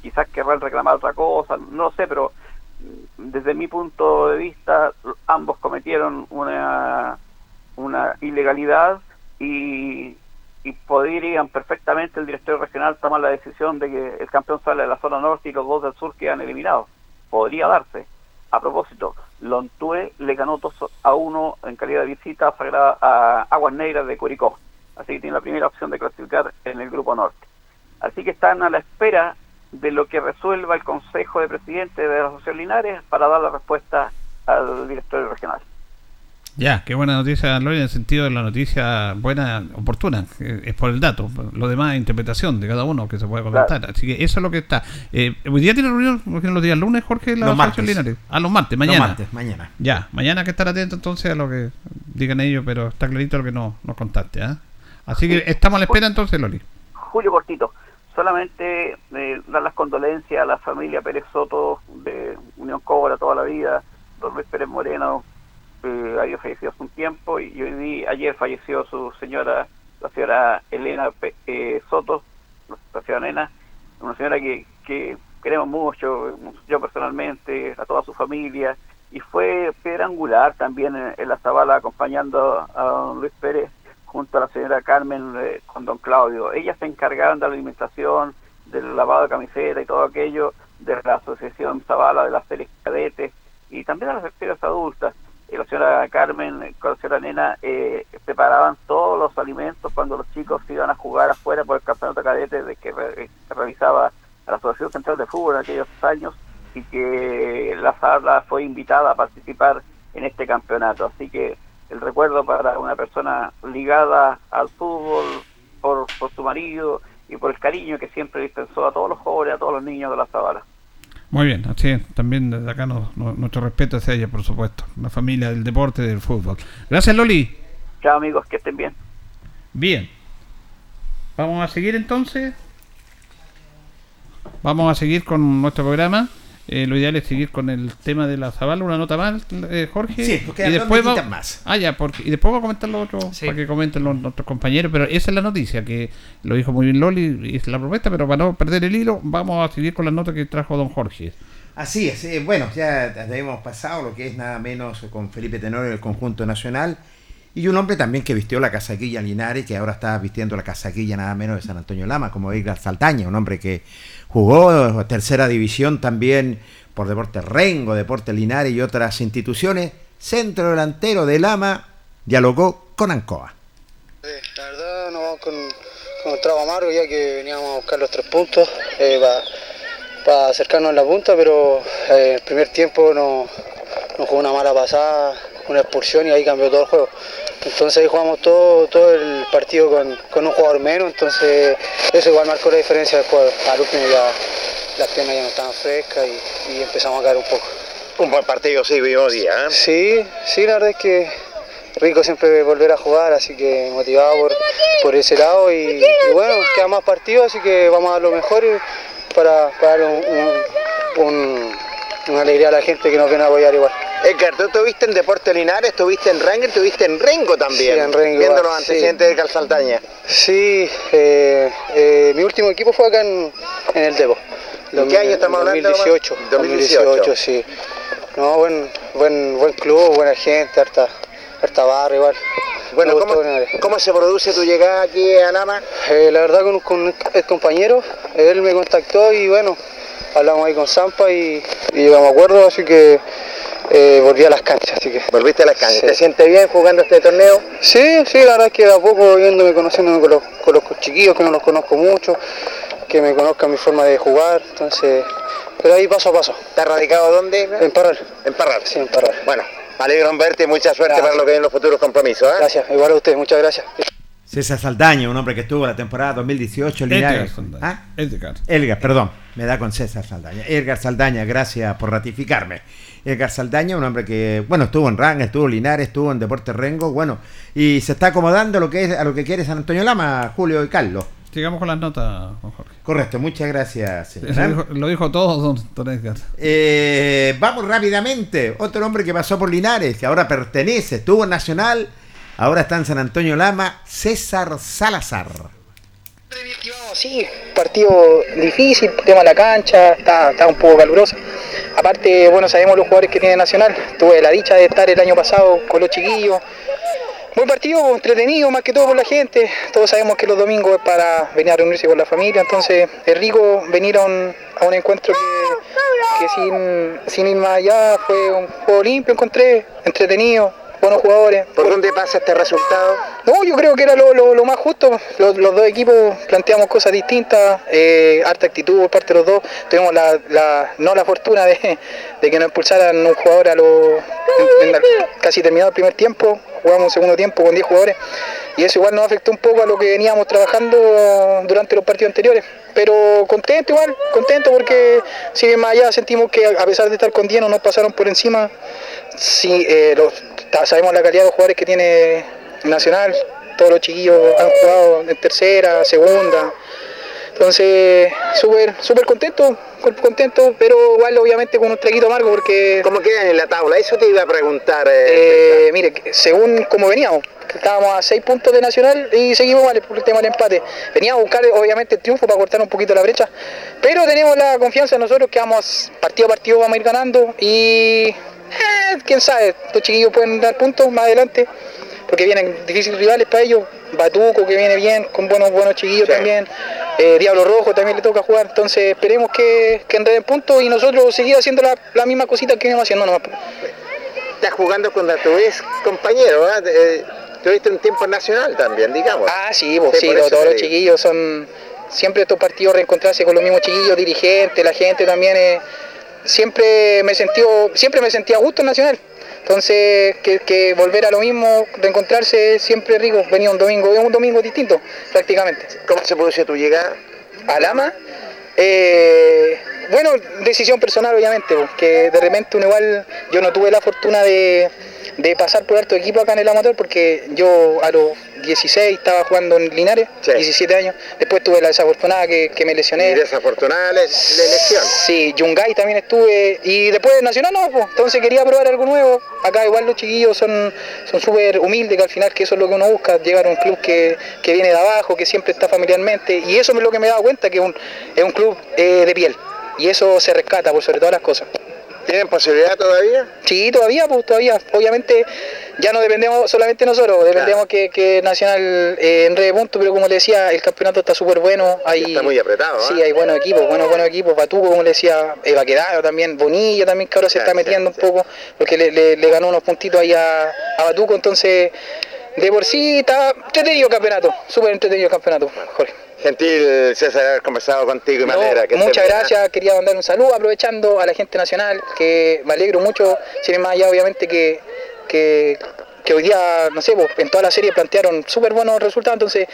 quizás querrán reclamar otra cosa, no lo sé, pero mm, desde mi punto de vista ambos cometieron una, una ilegalidad y, y podrían perfectamente el directorio regional tomar la decisión de que el campeón sale de la zona norte y los dos del sur quedan eliminados. Podría darse. A propósito, Lontue le ganó 2 a 1 en calidad de visita Sagrada- a Aguas Negras de Curicó. Así que tiene la primera opción de clasificar en el grupo norte. Así que están a la espera de lo que resuelva el Consejo de Presidentes de la Asociación Linares para dar la respuesta al directorio regional. Ya, qué buena noticia, Lori, en el sentido de la noticia buena, oportuna, que es por el dato. Lo demás es interpretación de cada uno que se puede comentar. Así que eso es lo que está. Eh, ¿Hoy día tiene reunión los días lunes, Jorge? La Los martes. Linares? Ah, los martes, Los mañana. martes, mañana. Ya, mañana hay que estar atento entonces a lo que digan ellos, pero está clarito lo que nos, nos contaste. ¿ah? Así que estamos a la espera entonces, Loli. Julio Cortito, solamente eh, dar las condolencias a la familia Pérez Soto de Unión Cobra toda la vida, don Luis Pérez Moreno, eh, había fallecido hace un tiempo y día, ayer falleció su señora, la señora Elena eh, Soto, la señora Nena, una señora que, que queremos mucho, yo personalmente, a toda su familia, y fue piedra angular también en, en la Zabala acompañando a don Luis Pérez junto a la señora Carmen eh, con don Claudio. Ellas se encargaron de la alimentación, del lavado de camiseta y todo aquello, de la asociación Zabala, de las series cadetes y también de las secciones adultas. La señora Carmen con la señora Nena eh, preparaban todos los alimentos cuando los chicos iban a jugar afuera por el campeonato cadete de que re- eh, realizaba la Asociación Central de Fútbol en aquellos años y que la Zabala fue invitada a participar en este campeonato. Así que el recuerdo para una persona ligada al fútbol por, por su marido y por el cariño que siempre dispensó a todos los jóvenes, a todos los niños de la Zabala. Muy bien, así es. También desde acá nos- nos- nuestro respeto hacia ella, por supuesto. La familia del deporte y del fútbol. Gracias, Loli. Chao amigos, que estén bien. Bien. Vamos a seguir entonces. Vamos a seguir con nuestro programa. Eh, lo ideal es seguir con el tema de la Zabala, una nota más, eh, Jorge. Sí, porque y hay después va- más. Ah, ya, porque, y después voy a comentar lo otro Sí. para que comenten los, nuestros compañeros. Pero esa es la noticia, que lo dijo muy bien Loli, y es la propuesta, pero para no perder el hilo, vamos a seguir con las notas que trajo don Jorge. Así es, eh, bueno, ya hemos pasado lo que es nada menos con Felipe Tenorio del conjunto nacional y un hombre también que vistió la casaquilla Linares, que ahora está vistiendo la casaquilla nada menos de San Antonio Lama, como Edgar Saltaña, un hombre que jugó tercera división también por Deportes Rengo, Deportes Linares y otras instituciones. Centro delantero de Lama dialogó con Ancoa. La verdad nos vamos con, con un trago amargo ya que veníamos a buscar los tres puntos para acercarnos a la punta, pero eh, el primer tiempo nos, nos jugó una mala pasada, una expulsión y ahí cambió todo el juego. Entonces ahí jugamos todo, todo el partido con, con un jugador menos, entonces eso igual marcó la diferencia del juego. Al último ya las piernas ya no estaban frescas y, y empezamos a caer un poco. Un buen partido, sí, vio día. ¿eh? Sí, sí, la verdad es que rico siempre volver a jugar, así que motivado por, por ese lado y, y bueno, queda más partidos, así que vamos a dar lo mejor y- para, para un- un- un- una alegría a la gente que nos viene a apoyar igual. Edgar, tú estuviste en Deportes Linares, estuviste en Rengo y estuviste en Rengo también. Sí, en Rengo, Viendo los sí. antecedentes de Calzaltaña. Sí, eh, eh, mi último equipo fue acá en, en el Debo. ¿En qué año estamos hablando, 2018. Omar? 2018, sí. No, buen, buen, buen club, buena gente, harta, harta barra igual. Bueno, ¿cómo. ¿cómo se produce tu llegada aquí a Lama? Eh, la verdad con, con el compañero, él me contactó y bueno, hablamos ahí con Zampa y, y llegamos a acuerdo, así que eh, volví a las canchas. Así que. Volviste a las canchas. Sí. ¿Te sientes bien jugando este torneo? Sí, sí, la verdad es que de a poco viéndome, conociéndome con los, con los chiquillos, que no los conozco mucho, que me conozcan mi forma de jugar, entonces, pero ahí paso a paso. ¿Estás radicado dónde? En Parral. En Parral. Sí, en Parral. Bueno, alegro en verte y mucha suerte Gracias. para lo que vienen los futuros compromisos. ¿eh? Gracias, igual a ustedes, muchas gracias. César Saldaña, un hombre que estuvo la temporada 2018 en Edgar Linares. Saldaña. ¿Ah? Edgar. Elgar, perdón, me da con César Saldaña. Edgar Saldaña, gracias por ratificarme. Edgar Saldaña, un hombre que, bueno, estuvo en Rang, estuvo en Linares, estuvo en Deportes Rengo, bueno, y se está acomodando a lo que es, a lo que quiere San Antonio Lama, Julio y Carlos. Sigamos con las notas, Juan Jorge. Correcto, muchas gracias. señor. Lo dijo, lo dijo todo, don, don Edgar. Eh, vamos rápidamente. Otro hombre que pasó por Linares, que ahora pertenece, estuvo en Nacional, ahora está en San Antonio Lama, César Salazar. Sí, partido difícil, tema de la cancha, está, un poco caluroso. Aparte, bueno, sabemos los jugadores que tiene Nacional. Tuve la dicha de estar el año pasado con los chiquillos. Buen partido, entretenido, más que todo por la gente. Todos sabemos que los domingos es para venir a reunirse con la familia, entonces es rico venir a un, encuentro que, que sin, sin ir más allá fue un juego limpio, encontré, entretenido, buenos jugadores. ¿Por dónde pasa este resultado? No, yo creo que era lo, lo- lo más justo. Los, los dos equipos planteamos cosas distintas, eh, harta actitud por parte de los dos. Tuvimos la, la- no la fortuna de, de que nos expulsaran un jugador a lo, en- en la- casi terminado el primer tiempo. Jugamos un segundo tiempo con 10 jugadores y eso igual nos afectó un poco a lo que veníamos trabajando durante los partidos anteriores. Pero contento igual, contento porque si bien más allá sentimos que a pesar de estar con 10 no nos pasaron por encima. Sí, eh, los- sabemos la calidad de los jugadores que tiene Nacional, todos los chiquillos han jugado en tercera, segunda. Entonces, súper súper contento, con- contento, pero igual obviamente con un traguito amargo porque... ¿Cómo quedan en la tabla? Eso te iba a preguntar. eh, Eh, mire, según como veníamos, estábamos a 6 puntos de Nacional y seguimos mal por el tema del empate. Veníamos a buscar obviamente el triunfo para cortar un poquito la brecha, pero tenemos la confianza en nosotros que vamos partido a partido vamos a ir ganando y eh, quién sabe, los chiquillos pueden dar puntos más adelante porque vienen difíciles rivales para ellos. Batuco que viene bien, con buenos buenos chiquillos Sí. también. Eh, Diablo Rojo también le toca jugar. Entonces esperemos que, que enreden puntos y nosotros seguir haciendo la, la misma cosita que venimos haciendo nomás. Estás jugando contra tu ex compañero, ¿ah? Eh, Tuviste un tiempo nacional también, digamos. Ah, sí, pues, Sí, sí, todos los chiquillos son. Siempre estos partidos reencontrarse con los mismos chiquillos, dirigentes, la gente también. eh, siempre me sentí, siempre me sentía a gusto en Nacional. Entonces, que, que volver a lo mismo, reencontrarse siempre rico. Venía un domingo, es un domingo distinto, prácticamente. ¿Cómo se produce tu llegada? a Lama. Eh, bueno, decisión personal obviamente, porque de repente uno igual, yo no tuve la fortuna de, de pasar por alto equipo acá en el amateur porque yo a los 16 estaba jugando en Linares, Sí. 17 años, después tuve la desafortunada que, que me lesioné. Y desafortunada la elección. Sí, Yungay también estuve y después de Nacional no, pues, entonces quería probar algo nuevo. Acá igual los chiquillos son son súper humildes, que al final que eso es lo que uno busca, llegar a un club que, que viene de abajo, que siempre está familiarmente y eso es lo que me he dado cuenta, que es un, es un club eh, de piel y eso se rescata por sobre todas las cosas. ¿Tienen posibilidad todavía? Sí, todavía, pues todavía. Obviamente ya no dependemos solamente nosotros, dependemos que, que Nacional eh, enrede puntos, pero como le decía, el campeonato está súper bueno. Hay, Está muy apretado, ¿ah? Sí, hay buenos equipos, buenos, buenos equipos. Batuco, como le decía, eh, Baquedano también, Bonilla también, que ahora se está metiendo sí. un poco, porque le, le- le ganó unos puntitos ahí a, a Batuco, entonces de por sí está entretenido el campeonato, súper entretenido el campeonato, Jorge. Gentil, César, haber conversado contigo y No, alegra que muchas gracias, quería mandar un saludo aprovechando a la gente nacional, que me alegro mucho, sin más allá obviamente que, que, que hoy día, no sé, pues, en toda la serie plantearon súper buenos resultados, entonces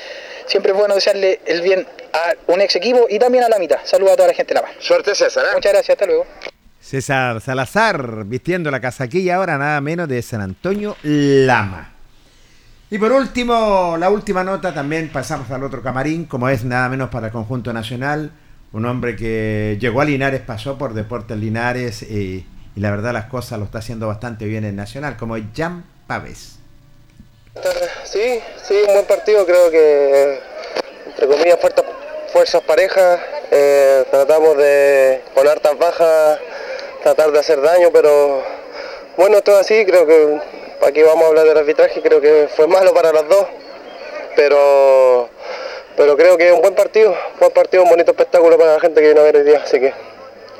siempre es bueno desearle el bien a un ex equipo y también a la mitad. Saludos a toda la gente de La Paz. Suerte, César. ¿ah? Muchas gracias, hasta luego. César Salazar vistiendo la casaquilla ahora nada menos de San Antonio Lama. Y por último, la última nota también pasamos al otro camarín, como es nada menos para el conjunto nacional, un hombre que llegó a Linares, pasó por Deportes Linares y, y la verdad las cosas lo está haciendo bastante bien en Nacional, como es Jan Pavés. Sí, sí, un buen partido, creo que entre comillas fuerzas, fuerzas parejas, eh, tratamos de con hartas bajas, tratar de hacer daño, pero bueno, todo así, creo que aquí vamos a hablar del arbitraje, creo que fue malo para los dos, pero pero creo que es un buen partido, buen partido, un bonito espectáculo para la gente que viene a ver hoy día, así que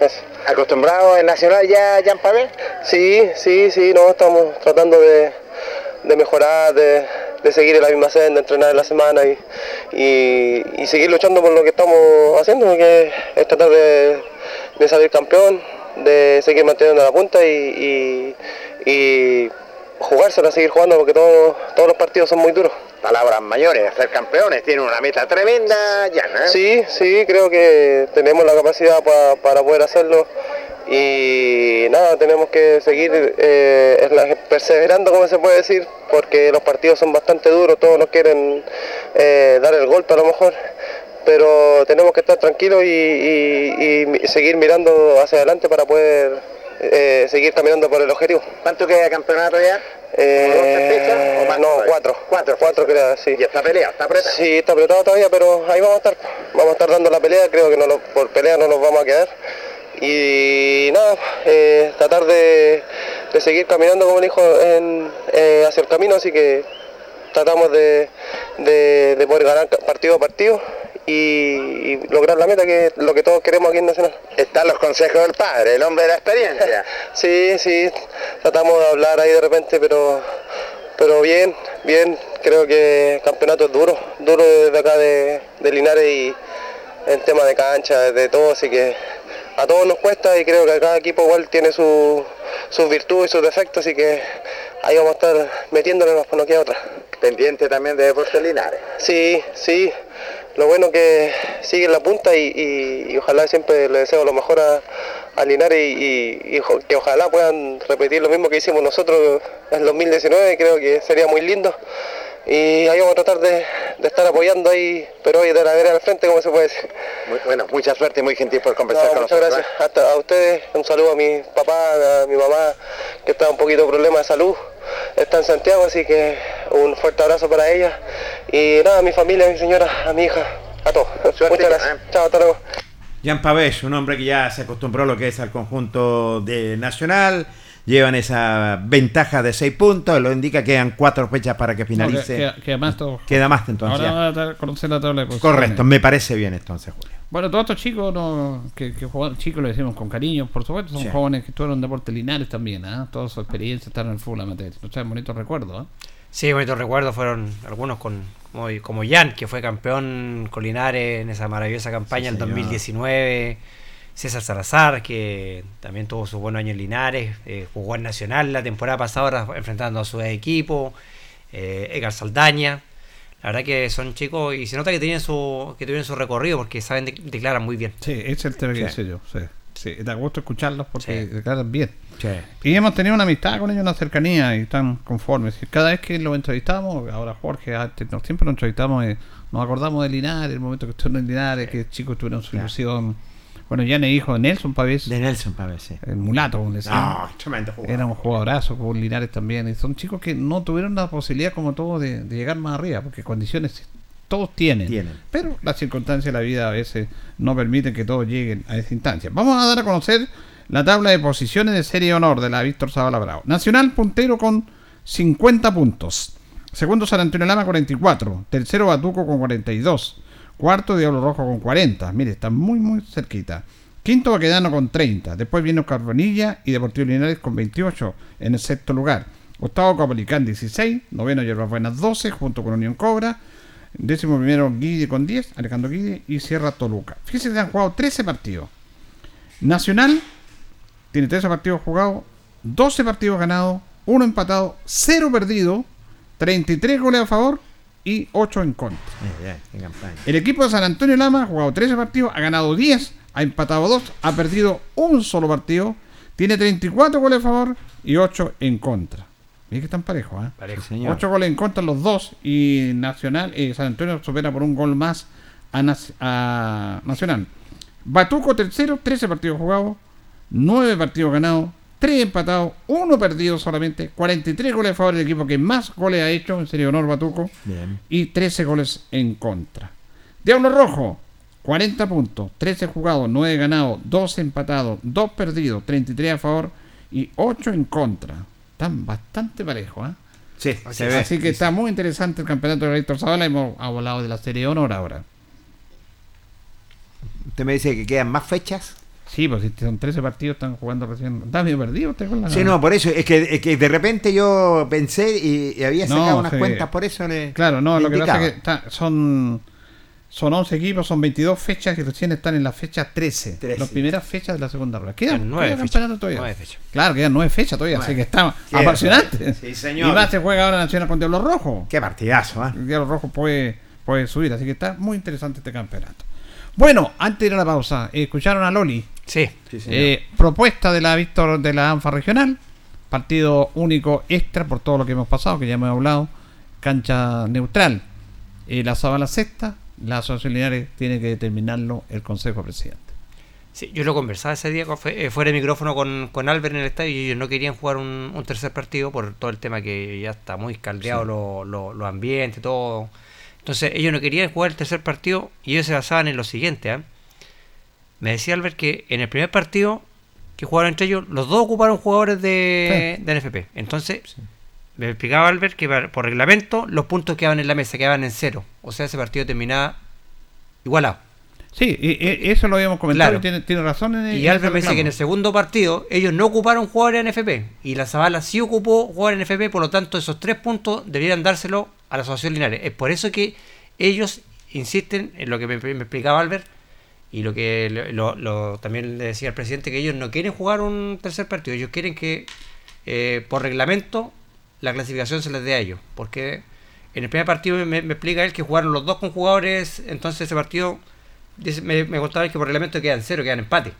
eso. ¿Acostumbrado en Nacional ya, Jan Pavé? Sí, sí, sí, no, estamos tratando de, de mejorar, de, de seguir en la misma senda, entrenar en la semana y, y- y seguir luchando por lo que estamos haciendo, que es tratar de, de salir campeón, de seguir manteniendo la punta y, y- y jugárselo, seguir jugando porque todos, todos los partidos son muy duros. Palabras mayores, ser campeones, tiene una meta tremenda, ya, ¿no? Sí, sí, creo que tenemos la capacidad pa- para poder hacerlo y nada, tenemos que seguir eh, perseverando, como se puede decir, porque los partidos son bastante duros, todos nos quieren eh, dar el golpe a lo mejor, pero tenemos que estar tranquilos y, y- y mi- seguir mirando hacia adelante para poder eh, seguir caminando por el objetivo. ¿Cuánto queda de campeonato ya? Eh, ¿Como dos, tres fechas o más no, cuatro. Cuatro. Cuatro creo, sí. Y está peleado, está apretado. Sí, está apretado todavía, pero ahí vamos a estar. Vamos a estar dando la pelea, creo que no nos- por pelea no nos vamos a quedar. Y nada, eh, tratar de, de seguir caminando como dijo en, eh, hacia el camino, así que tratamos de, de- de poder ganar partido a partido y, lograr la meta que es lo que todos queremos aquí en Nacional. Están los consejos del padre, el hombre de la experiencia. Sí, sí, tratamos de hablar ahí de repente, pero pero bien, bien, creo que el campeonato es duro, duro desde acá de, de Linares y en tema de cancha, de todo, así que a todos nos cuesta y creo que cada equipo igual tiene su- sus virtudes y sus defectos, así que ahí vamos a estar metiéndole más no queda otra. Pendiente también de Deportes Linares. Sí, sí. Lo bueno que sigue en la punta y, y- y ojalá siempre le deseo lo mejor a, a Linares y, que ojalá puedan repetir lo mismo que hicimos nosotros en el 2019, creo que sería muy lindo. Y ahí vamos a tratar de, de estar apoyando ahí, pero hoy de la vereda al frente, como se puede decir. Muy- bueno, mucha suerte y muy gentil por No, conversar con muchas nosotros. gracias. Hasta a ustedes, un saludo a mi papá, a mi mamá, que está un poquito de problema de salud. Está en Santiago, así que un fuerte abrazo para ella. Y nada, a mi familia, a mi señora, a mi hija, a todos. Muchas gracias. Chao, hasta luego. Pavés, un hombre que ya se acostumbró a lo que es al conjunto de Nacional. Llevan esa ventaja de 6 puntos, lo indica que quedan 4 fechas para que finalice. No, que- que- que además todo- Queda más entonces. Ahora ya. van a dar- conocer la tabla de. Correcto, me parece bien entonces, Julio. Bueno, todos estos chicos no, que, que jugaban, chicos le decimos con cariño, por supuesto, son Sí. jóvenes que estuvieron en Deportes Linares también, ¿ah? Toda su experiencia están en el fútbol amateur. No sé, bonitos recuerdos, ¿ah? Sí, bonitos recuerdos fueron algunos con como, como Jan, que fue campeón con Linares en esa maravillosa campaña Sí, en señor. 2019. César Salazar, que también tuvo su buen año en Linares, eh, jugó en Nacional la temporada pasada, enfrentando a su equipo. Eh, Edgar Saldaña. La verdad que son chicos y se nota que tienen su que tuvieron su recorrido porque saben de- declaran muy bien. Sí, ese es el tema que Sí. yo. Sí, sí, da gusto escucharlos porque Sí. declaran bien. Sí. Y hemos tenido una amistad con ellos, una cercanía y están conformes. Y cada vez que los entrevistamos, ahora Jorge, antes, no, siempre nos entrevistamos, eh, nos acordamos de Linares, el momento que estuvieron en Linares, que chicos tuvieron su ilusión. Bueno, ya hijo de Nelson Pavés, De Nelson Pavés, sí. el mulato, como le decían. No, tremendo jugador. Era un jugadorazo con Linares también. Y son chicos que no tuvieron la posibilidad, como todos, de, de llegar más arriba, porque condiciones todos tienen. Tienen. Pero las circunstancias de la vida a veces no permiten que todos lleguen a esa instancia. Vamos a dar a conocer la tabla de posiciones de Serie Honor de la Víctor Zavala Bravo. Nacional puntero con 50 puntos. Segundo San Antonio Lama 44. Tercero Batuco con 42. Cuarto Diablo Rojo con 40. Mire, está muy muy cerquita. Quinto Baquedano con 30. Después viene Carbonilla y Deportivo Linares con 28 en el sexto lugar. Octavo Capolicán 16. Noveno Hierbas Buenas 12 junto con Unión Cobra. Décimo primero Guidi con 10. Alejandro Guidi y Sierra Toluca. Fíjense que han jugado 13 partidos. Nacional tiene 13 partidos jugados, 12 partidos ganados, 1 empatado, 0 perdido, 33 goles a favor y 8 en contra. Qué campaña. El equipo de San Antonio Lama ha jugado 13 partidos, ha ganado 10, ha empatado 2, ha perdido un solo partido, tiene 34 goles a favor y 8 en contra. Miren que están parejos, ¿eh? Parejo. Sí, señor. 8 goles en contra los dos y Nacional, eh, San Antonio supera por un gol más a, a Nacional. Batuco tercero, 13 partidos jugados, 9 partidos ganados, 3 empatados, 1 perdido solamente, 43 goles a favor del equipo que más goles ha hecho, en serio honor Batuco, Bien. y 13 goles en contra. Diablo Rojo, 40 puntos, 13 jugados, 9 ganados, 2 empatados, 2 perdidos, 33 a favor y 8 en contra. Están bastante parejos, ¿eh? Sí, se ve. Así que está muy interesante el campeonato de Héctor Zavala. Hemos hablado de la Serie Honor ahora. Usted me dice que quedan más fechas. Sí, pues si son 13 partidos, están jugando recién. Está medio perdido usted con la. Sí, no, por eso. Es que, es que de repente yo pensé y, y había No, sacado unas sí. cuentas, por eso le. Claro, no, le lo que pasa es que está- son Son 11 equipos, son 22 fechas y recién están en la fecha 13. 13. Las primeras fechas de la segunda rueda. Quedan Quedan nueve queda fechas. campeonato todavía. Fechas. Claro, quedan 9 fechas todavía, así que está Cierto. apasionante. Sí, señor. Y más se juega ahora Nacional con Diablo Rojo. Qué partidazo. El Diablo Rojo puede, puede subir, así que está muy interesante este campeonato. Bueno, antes de ir a la pausa, eh, escucharon a Loli. Sí. Sí. Eh, propuesta de la Víctor de la ANFA regional, partido único extra por todo lo que hemos pasado, que ya hemos hablado, cancha neutral. Eh, la Zabala sexta, la Asociación Linares tiene que determinarlo el Consejo Presidente. Sí, yo lo conversaba ese día eh, fuera de micrófono con, con Albert en el estadio y ellos no querían jugar un, un tercer partido por todo el tema que ya está muy caldeado lo- lo- los ambientes, todo. Entonces ellos no querían jugar el tercer partido y ellos se basaban en lo siguiente. ¿ah? Me decía Albert que en el primer partido que jugaron entre ellos, los dos ocuparon jugadores de, de NFP. Entonces me explicaba Albert que por reglamento los puntos quedaban en la mesa, quedaban en cero. O sea, ese partido terminaba igualado. Sí, y- y eso lo habíamos comentado Claro. tiene, tiene razón en Y Albert me dice que en el segundo partido ellos no ocuparon jugadores en NFP y la Zabala sí ocupó jugadores en NFP, por lo tanto esos tres puntos deberían dárselo a la Asociación Linares. Es por eso que ellos insisten en lo que me, me explicaba Albert y lo que lo- lo- también le decía al presidente que ellos no quieren jugar un tercer partido, ellos quieren que eh, por reglamento la clasificación se les dé a ellos, porque en el primer partido me, me explica él que jugaron los dos con jugadores, entonces ese partido dice- me, me contaba él que por reglamento quedan cero, quedan empate.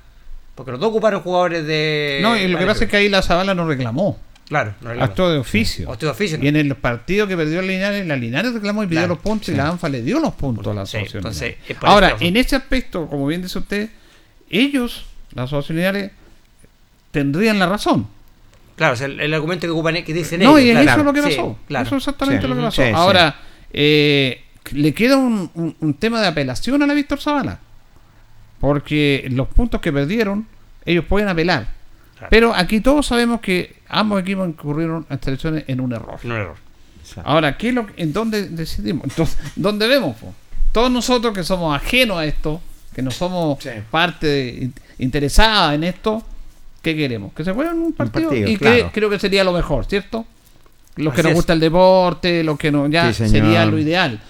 Porque los dos ocuparon jugadores de. No, y lo que pasa es que ahí la Zabala no reclamó. Claro, no. Actuó de oficio. Actuó de oficio, ¿no? Y en el partido que perdió Linares, la Linares reclamó y pidió Claro, los puntos y la ANFA le dio los puntos a la Sí, asociación. entonces, es por Ahora, en ese aspecto, como bien dice usted, ellos, las asociación Linares, tendrían la razón. Claro, o sea, el, el argumento que ocupan que dicen No, ellos. y claro. eso es lo que Sí, pasó. claro. Eso es exactamente Sí. lo que pasó. Sí, sí. Ahora, eh, le queda un, un- un tema de apelación a la Víctor Zavala. Porque los puntos que perdieron, ellos pueden apelar. Claro. Pero aquí todos sabemos que ambos equipos incurrieron a elecciones en un error. No error. Ahora, ¿qué es lo, ¿en dónde decidimos? Entonces, ¿dónde vemos? po? Todos nosotros que somos ajenos a esto, que no somos Sí. parte de- in- interesada en esto, ¿qué queremos? Que se jueguen un partido, partido, y claro. que creo que sería lo mejor, ¿cierto? Los que nos es. gusta el deporte, los que no, ya Sí, sería lo ideal.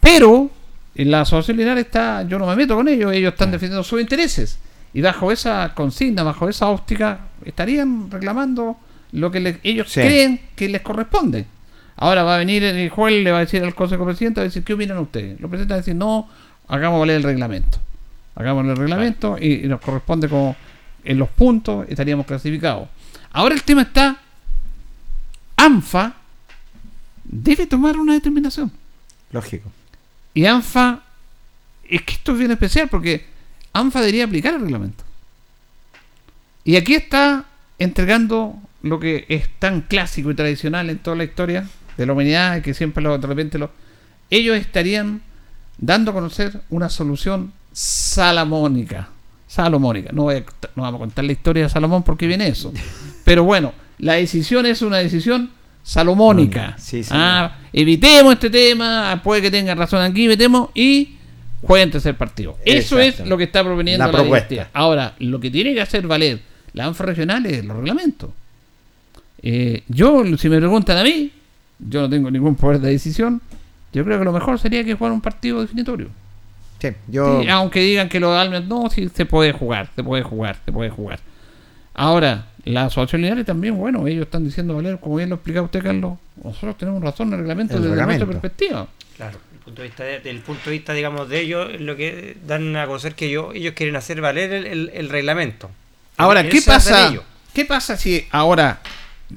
Pero en la asociación Linares está, yo no me meto con ellos, ellos están defendiendo sus intereses. Y bajo esa consigna, bajo esa óptica, estarían reclamando lo que le- ellos Sí. creen que les corresponde. Ahora va a venir el juez, le va a decir al Consejo Presidente, va a decir, ¿qué opinan ustedes? Los presidentes van a decir, no, hagamos valer el reglamento. Hagamos el reglamento y, y nos corresponde como en los puntos estaríamos clasificados. Ahora el tema está, ANFA debe tomar una determinación. Lógico. Y ANFA, es que esto es bien especial porque ANFA debería aplicar el reglamento. Y aquí está entregando lo que es tan clásico y tradicional en toda la historia de la humanidad, que siempre lo, de repente lo... Ellos estarían dando a conocer una solución salomónica. Salomónica. No, voy a- no vamos a contar la historia de Salomón porque viene eso. Pero bueno, la decisión es una decisión salomónica. Sí, sí. Ah, evitemos este tema, puede que tenga razón aquí, evitemos y jueguen tercer partido. Eso es lo que está proponiendo La la, propuesta. Ahora, lo que tiene que hacer valer la ANFA regional es los reglamentos. Eh, yo, si me preguntan a mí, yo no tengo ningún poder de decisión. Yo creo que lo mejor sería que jugar un partido definitorio. Sí, yo. Sí, aunque digan que lo de Almes no, sí se puede jugar, se puede jugar, se puede jugar. Ahora, la asociación Linares también, bueno, ellos están diciendo, Valer, como bien lo explicaba usted, Carlos, nosotros tenemos razón en el reglamento El desde reglamento. nuestra perspectiva. Claro, el punto de vista de- del punto de vista, digamos, de ellos, es lo que dan a conocer que ellos, ellos quieren hacer valer el, el- el reglamento. Ahora, ¿qué pasa? ellos. ¿Qué pasa si ahora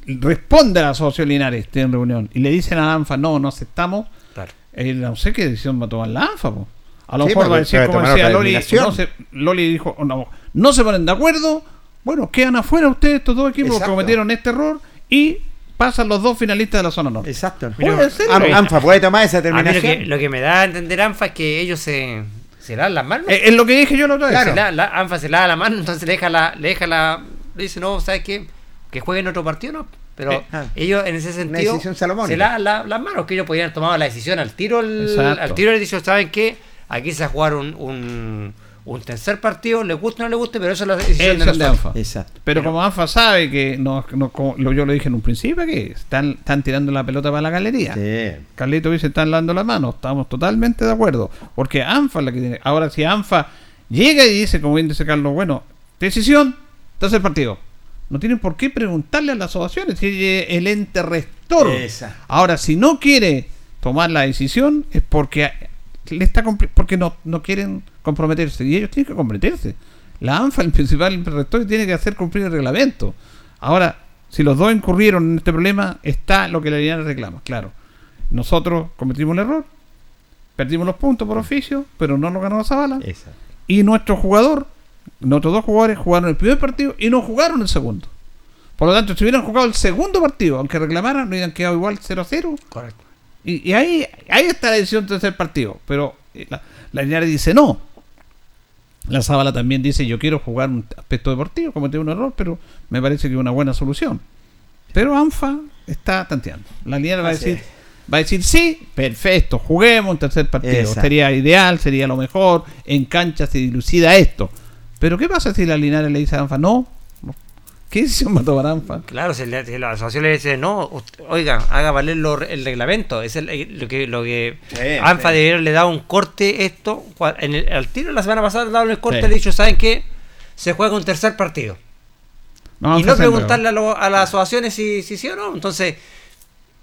responde la asociación Linares en reunión y le dicen a la ANFA, no, no aceptamos? Claro. Eh, no sé qué decisión va a tomar la ANFA. po. A lo Sí, mejor va a decir, como decía Loli, no se- Loli dijo, oh, no, no se ponen de acuerdo, bueno, quedan afuera ustedes estos dos equipos que cometieron este error y pasan los dos finalistas de la zona norte. Exacto. Puede ser. Am- ANFA puede tomar esa A lo determinación. que, lo que me da a entender ANFA es que ellos se, se lavan las manos. Eh, Es lo que dije yo la otra vez. Claro, la, la- ANFA se lava la mano, entonces le deja la, le deja la, le dice, no, ¿sabes qué? Que jueguen otro partido, ¿no? Pero Eh, ah. ellos en ese sentido se lavan la- las manos, que ellos podían haber tomado la decisión al tiro, el- al tiro les dicho, ¿saben qué? Aquí se va a jugar un, un, un tercer partido, le guste o no le guste, pero eso es la decisión de, ANFA. Exacto. Pero como ANFA sabe que no, no- como lo- yo lo dije en un principio que están, están tirando la pelota para la galería. Sí. Carlito dice están dando la mano, estamos totalmente de acuerdo. Porque ANFA es la que tiene. Ahora si ANFA llega y dice, como bien dice Carlos, bueno, decisión, tercer partido. No tienen por qué preguntarle a las asociaciones si es el ente rector. Esa. Ahora, si no quiere tomar la decisión es porque le está porque no, no quieren comprometerse y ellos tienen que comprometerse. La ANFA, el principal rector, tiene que hacer cumplir el reglamento. Ahora, si los dos incurrieron en este problema, está lo que la línea reclama, claro. Nosotros cometimos un error, perdimos los puntos por oficio, pero no nos ganó la Zabala. Exacto. Y nuestro jugador, nuestros dos jugadores jugaron el primer partido y no jugaron el segundo. Por lo tanto, si hubieran jugado el segundo partido, aunque reclamaran, no hubieran quedado igual 0-0. Correcto. Y, y ahí, ahí está la decisión del tercer partido. Pero eh, la, la Linares dice no. La Zabala también dice yo quiero jugar un aspecto deportivo, cometí un error, pero me parece que es una buena solución. Pero ANFA está tanteando. La Linares va a decir, va a decir sí, perfecto, juguemos un tercer partido. Exacto. Sería ideal, sería lo mejor. En cancha se dilucida esto. Pero ¿qué pasa si la Linares le dice a ANFA no? ¿Qué decisión va a tomar ANFA? Claro, si, la, si la asociación le dice, no, ust- oiga, haga valer lo- el reglamento. Es el- eh, lo que, lo que Sí, ANFA sí. debió haberle dado un corte esto. En el, al tiro la semana pasada le daban el corte Sí. le dicho, ¿saben qué? Se juega un tercer partido. No, y no preguntarle a, lo- a las asociaciones si, si sí o no. Entonces,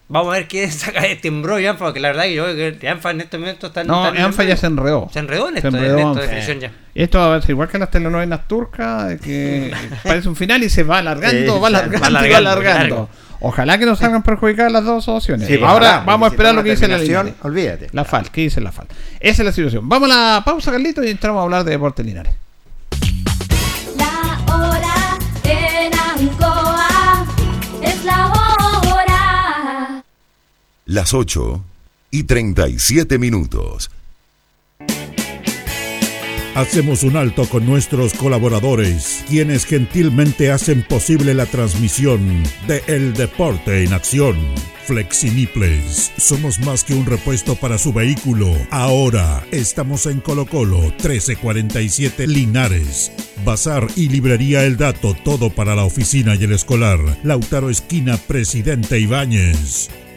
vamos a ver quién saca este embrollo ANFA, porque la verdad que yo creo que ANFA en este momento está en No, está en- ANFA ya se enredó. Se enredó en Se esto, en enredó esto ANFA. de definición ya. Y esto va a ser igual que las telenovelas turcas, que parece un final y se va alargando, va alargando, Va alargando. Ojalá que no salgan perjudicadas las dos opciones. Sí, Ahora ojalá, vamos a esperar lo que dice la Linares. Olvídate. La FAL, ¿qué dice la FAL? Esa es la situación. Vamos a la pausa, Carlito, y entramos a hablar de Deportes Linares. Las 8 y 37 minutos. Hacemos un alto con nuestros colaboradores, quienes gentilmente hacen posible la transmisión de El Deporte en Acción. Flexiniples, somos más que un repuesto para su vehículo. Ahora estamos en Colo Colo 1347 Linares. Bazar y librería El Dato, todo para la oficina y el escolar. Lautaro Esquina, Presidente Ibáñez.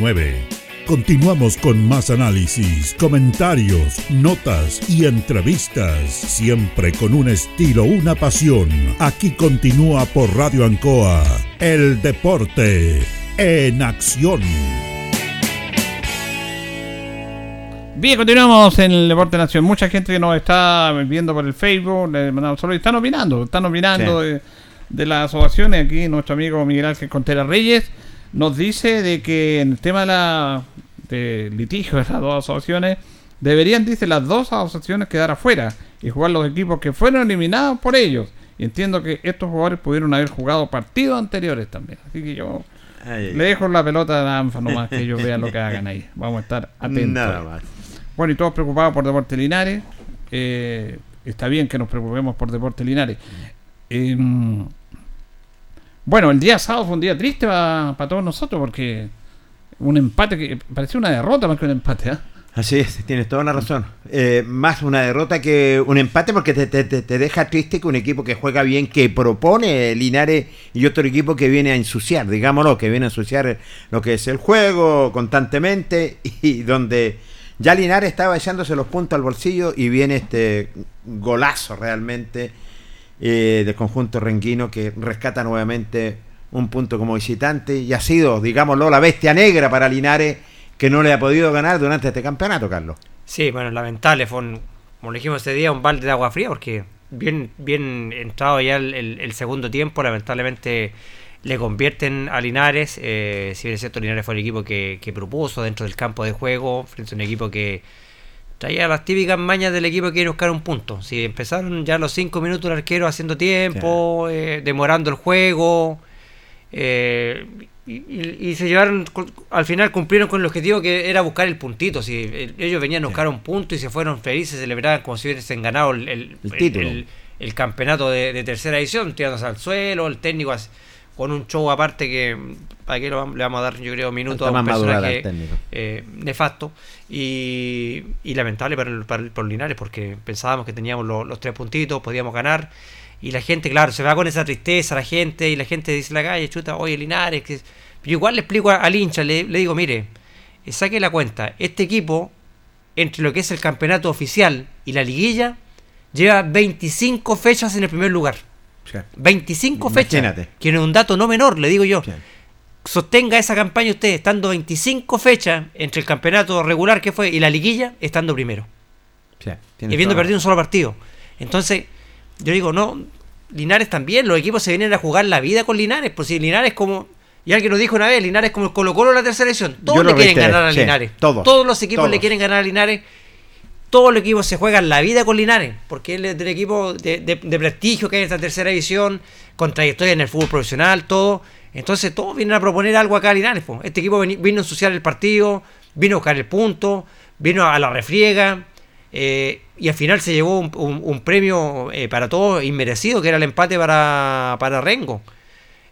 479. continuamos con más análisis, comentarios, notas y entrevistas, siempre con un estilo, una pasión. Aquí continúa por Radio Ancoa, el deporte en acción. Bien, continuamos en el Deporte Nación. Mucha gente que nos está viendo por el Facebook, le mandamos saludos. Están opinando, están opinando Sí. de, de las asociaciones. Aquí nuestro amigo Miguel Ángel Contreras Reyes nos dice de que en el tema de la de litigio de las dos asociaciones, deberían, dice, las dos asociaciones quedar afuera y jugar los equipos que fueron eliminados por ellos. Y entiendo que estos jugadores pudieron haber jugado partidos anteriores también. Así que yo Ay, le dejo la pelota a la ANFA nomás que ellos vean lo que hagan ahí. Vamos a estar atentos. Nada más. Bueno, y todos preocupados por Deporte Linares. Eh, está bien que nos preocupemos por Deporte Linares. Eh, bueno, el día sábado fue un día triste para todos nosotros porque un empate que parecía una derrota más que un empate. ¿ah? Así es, tienes toda una razón. Eh, más una derrota que un empate porque te- te- te deja triste que un equipo que juega bien, que propone Linares y otro equipo que viene a ensuciar, digámoslo, que viene a ensuciar lo que es el juego constantemente y donde ya Linares estaba echándose los puntos al bolsillo y viene este golazo realmente eh, del conjunto renguino que rescata nuevamente un punto como visitante y ha sido, digámoslo, la bestia negra para Linares que no le ha podido ganar durante este campeonato, Carlos. Sí, bueno, lamentable. Fue, un, como le dijimos ese día, un balde de agua fría porque bien, bien entrado ya el segundo tiempo, lamentablemente le convierten a Linares. eh, si bien es cierto, Linares fue el equipo que, que propuso dentro del campo de juego, frente a un equipo que traía las típicas mañas del equipo que quiere buscar un punto. Si empezaron ya los cinco minutos el arquero haciendo tiempo, eh, demorando el juego. eh, y, y- y se llevaron, al final cumplieron con el objetivo que era buscar el puntito. Si el- ellos venían a buscar un punto y se fueron felices, celebraban como si hubiesen ganado el, el- título. el- el campeonato de, de tercera edición, tirándose al suelo, el técnico as- con un show aparte que para qué lo vamos- le vamos a dar yo creo minutos a un personaje eh, nefasto y, y lamentable para el, para el- por Linares porque pensábamos que teníamos lo- los tres puntitos, podíamos ganar. Y la gente, claro, se va con esa tristeza la gente y la gente dice en la calle, chuta, oye Linares, que... yo igual le explico a- al hincha, le, le digo, mire, eh, saque la cuenta, este equipo, entre lo que es el campeonato oficial y la liguilla, lleva 25 fechas en el primer lugar. 25 fechas. Que no es un dato no menor, le digo yo. Sostenga esa campaña usted, estando 25 fechas entre el campeonato regular que fue y la liguilla, estando primero. Sí, Y habiendo perdido un solo partido. Entonces, yo digo, no, Linares también, los equipos se vienen a jugar la vida con Linares, por si Linares como, y alguien lo dijo una vez, Linares como el Colo Colo de la tercera edición, todos le quieren ganar a Linares, todos, los equipos le todos. quieren ganar a Linares, todos los equipos se juegan la vida con Linares, porque él es del equipo de, prestigio que hay en esta tercera edición, con trayectoria en el fútbol profesional, todo. Entonces todos vienen a proponer algo acá a Linares. Este equipo vino a ensuciar el partido, vino a buscar el punto, vino a la refriega, eh, y al final se llevó un premio eh, para todos inmerecido, que era el empate para, para Rengo.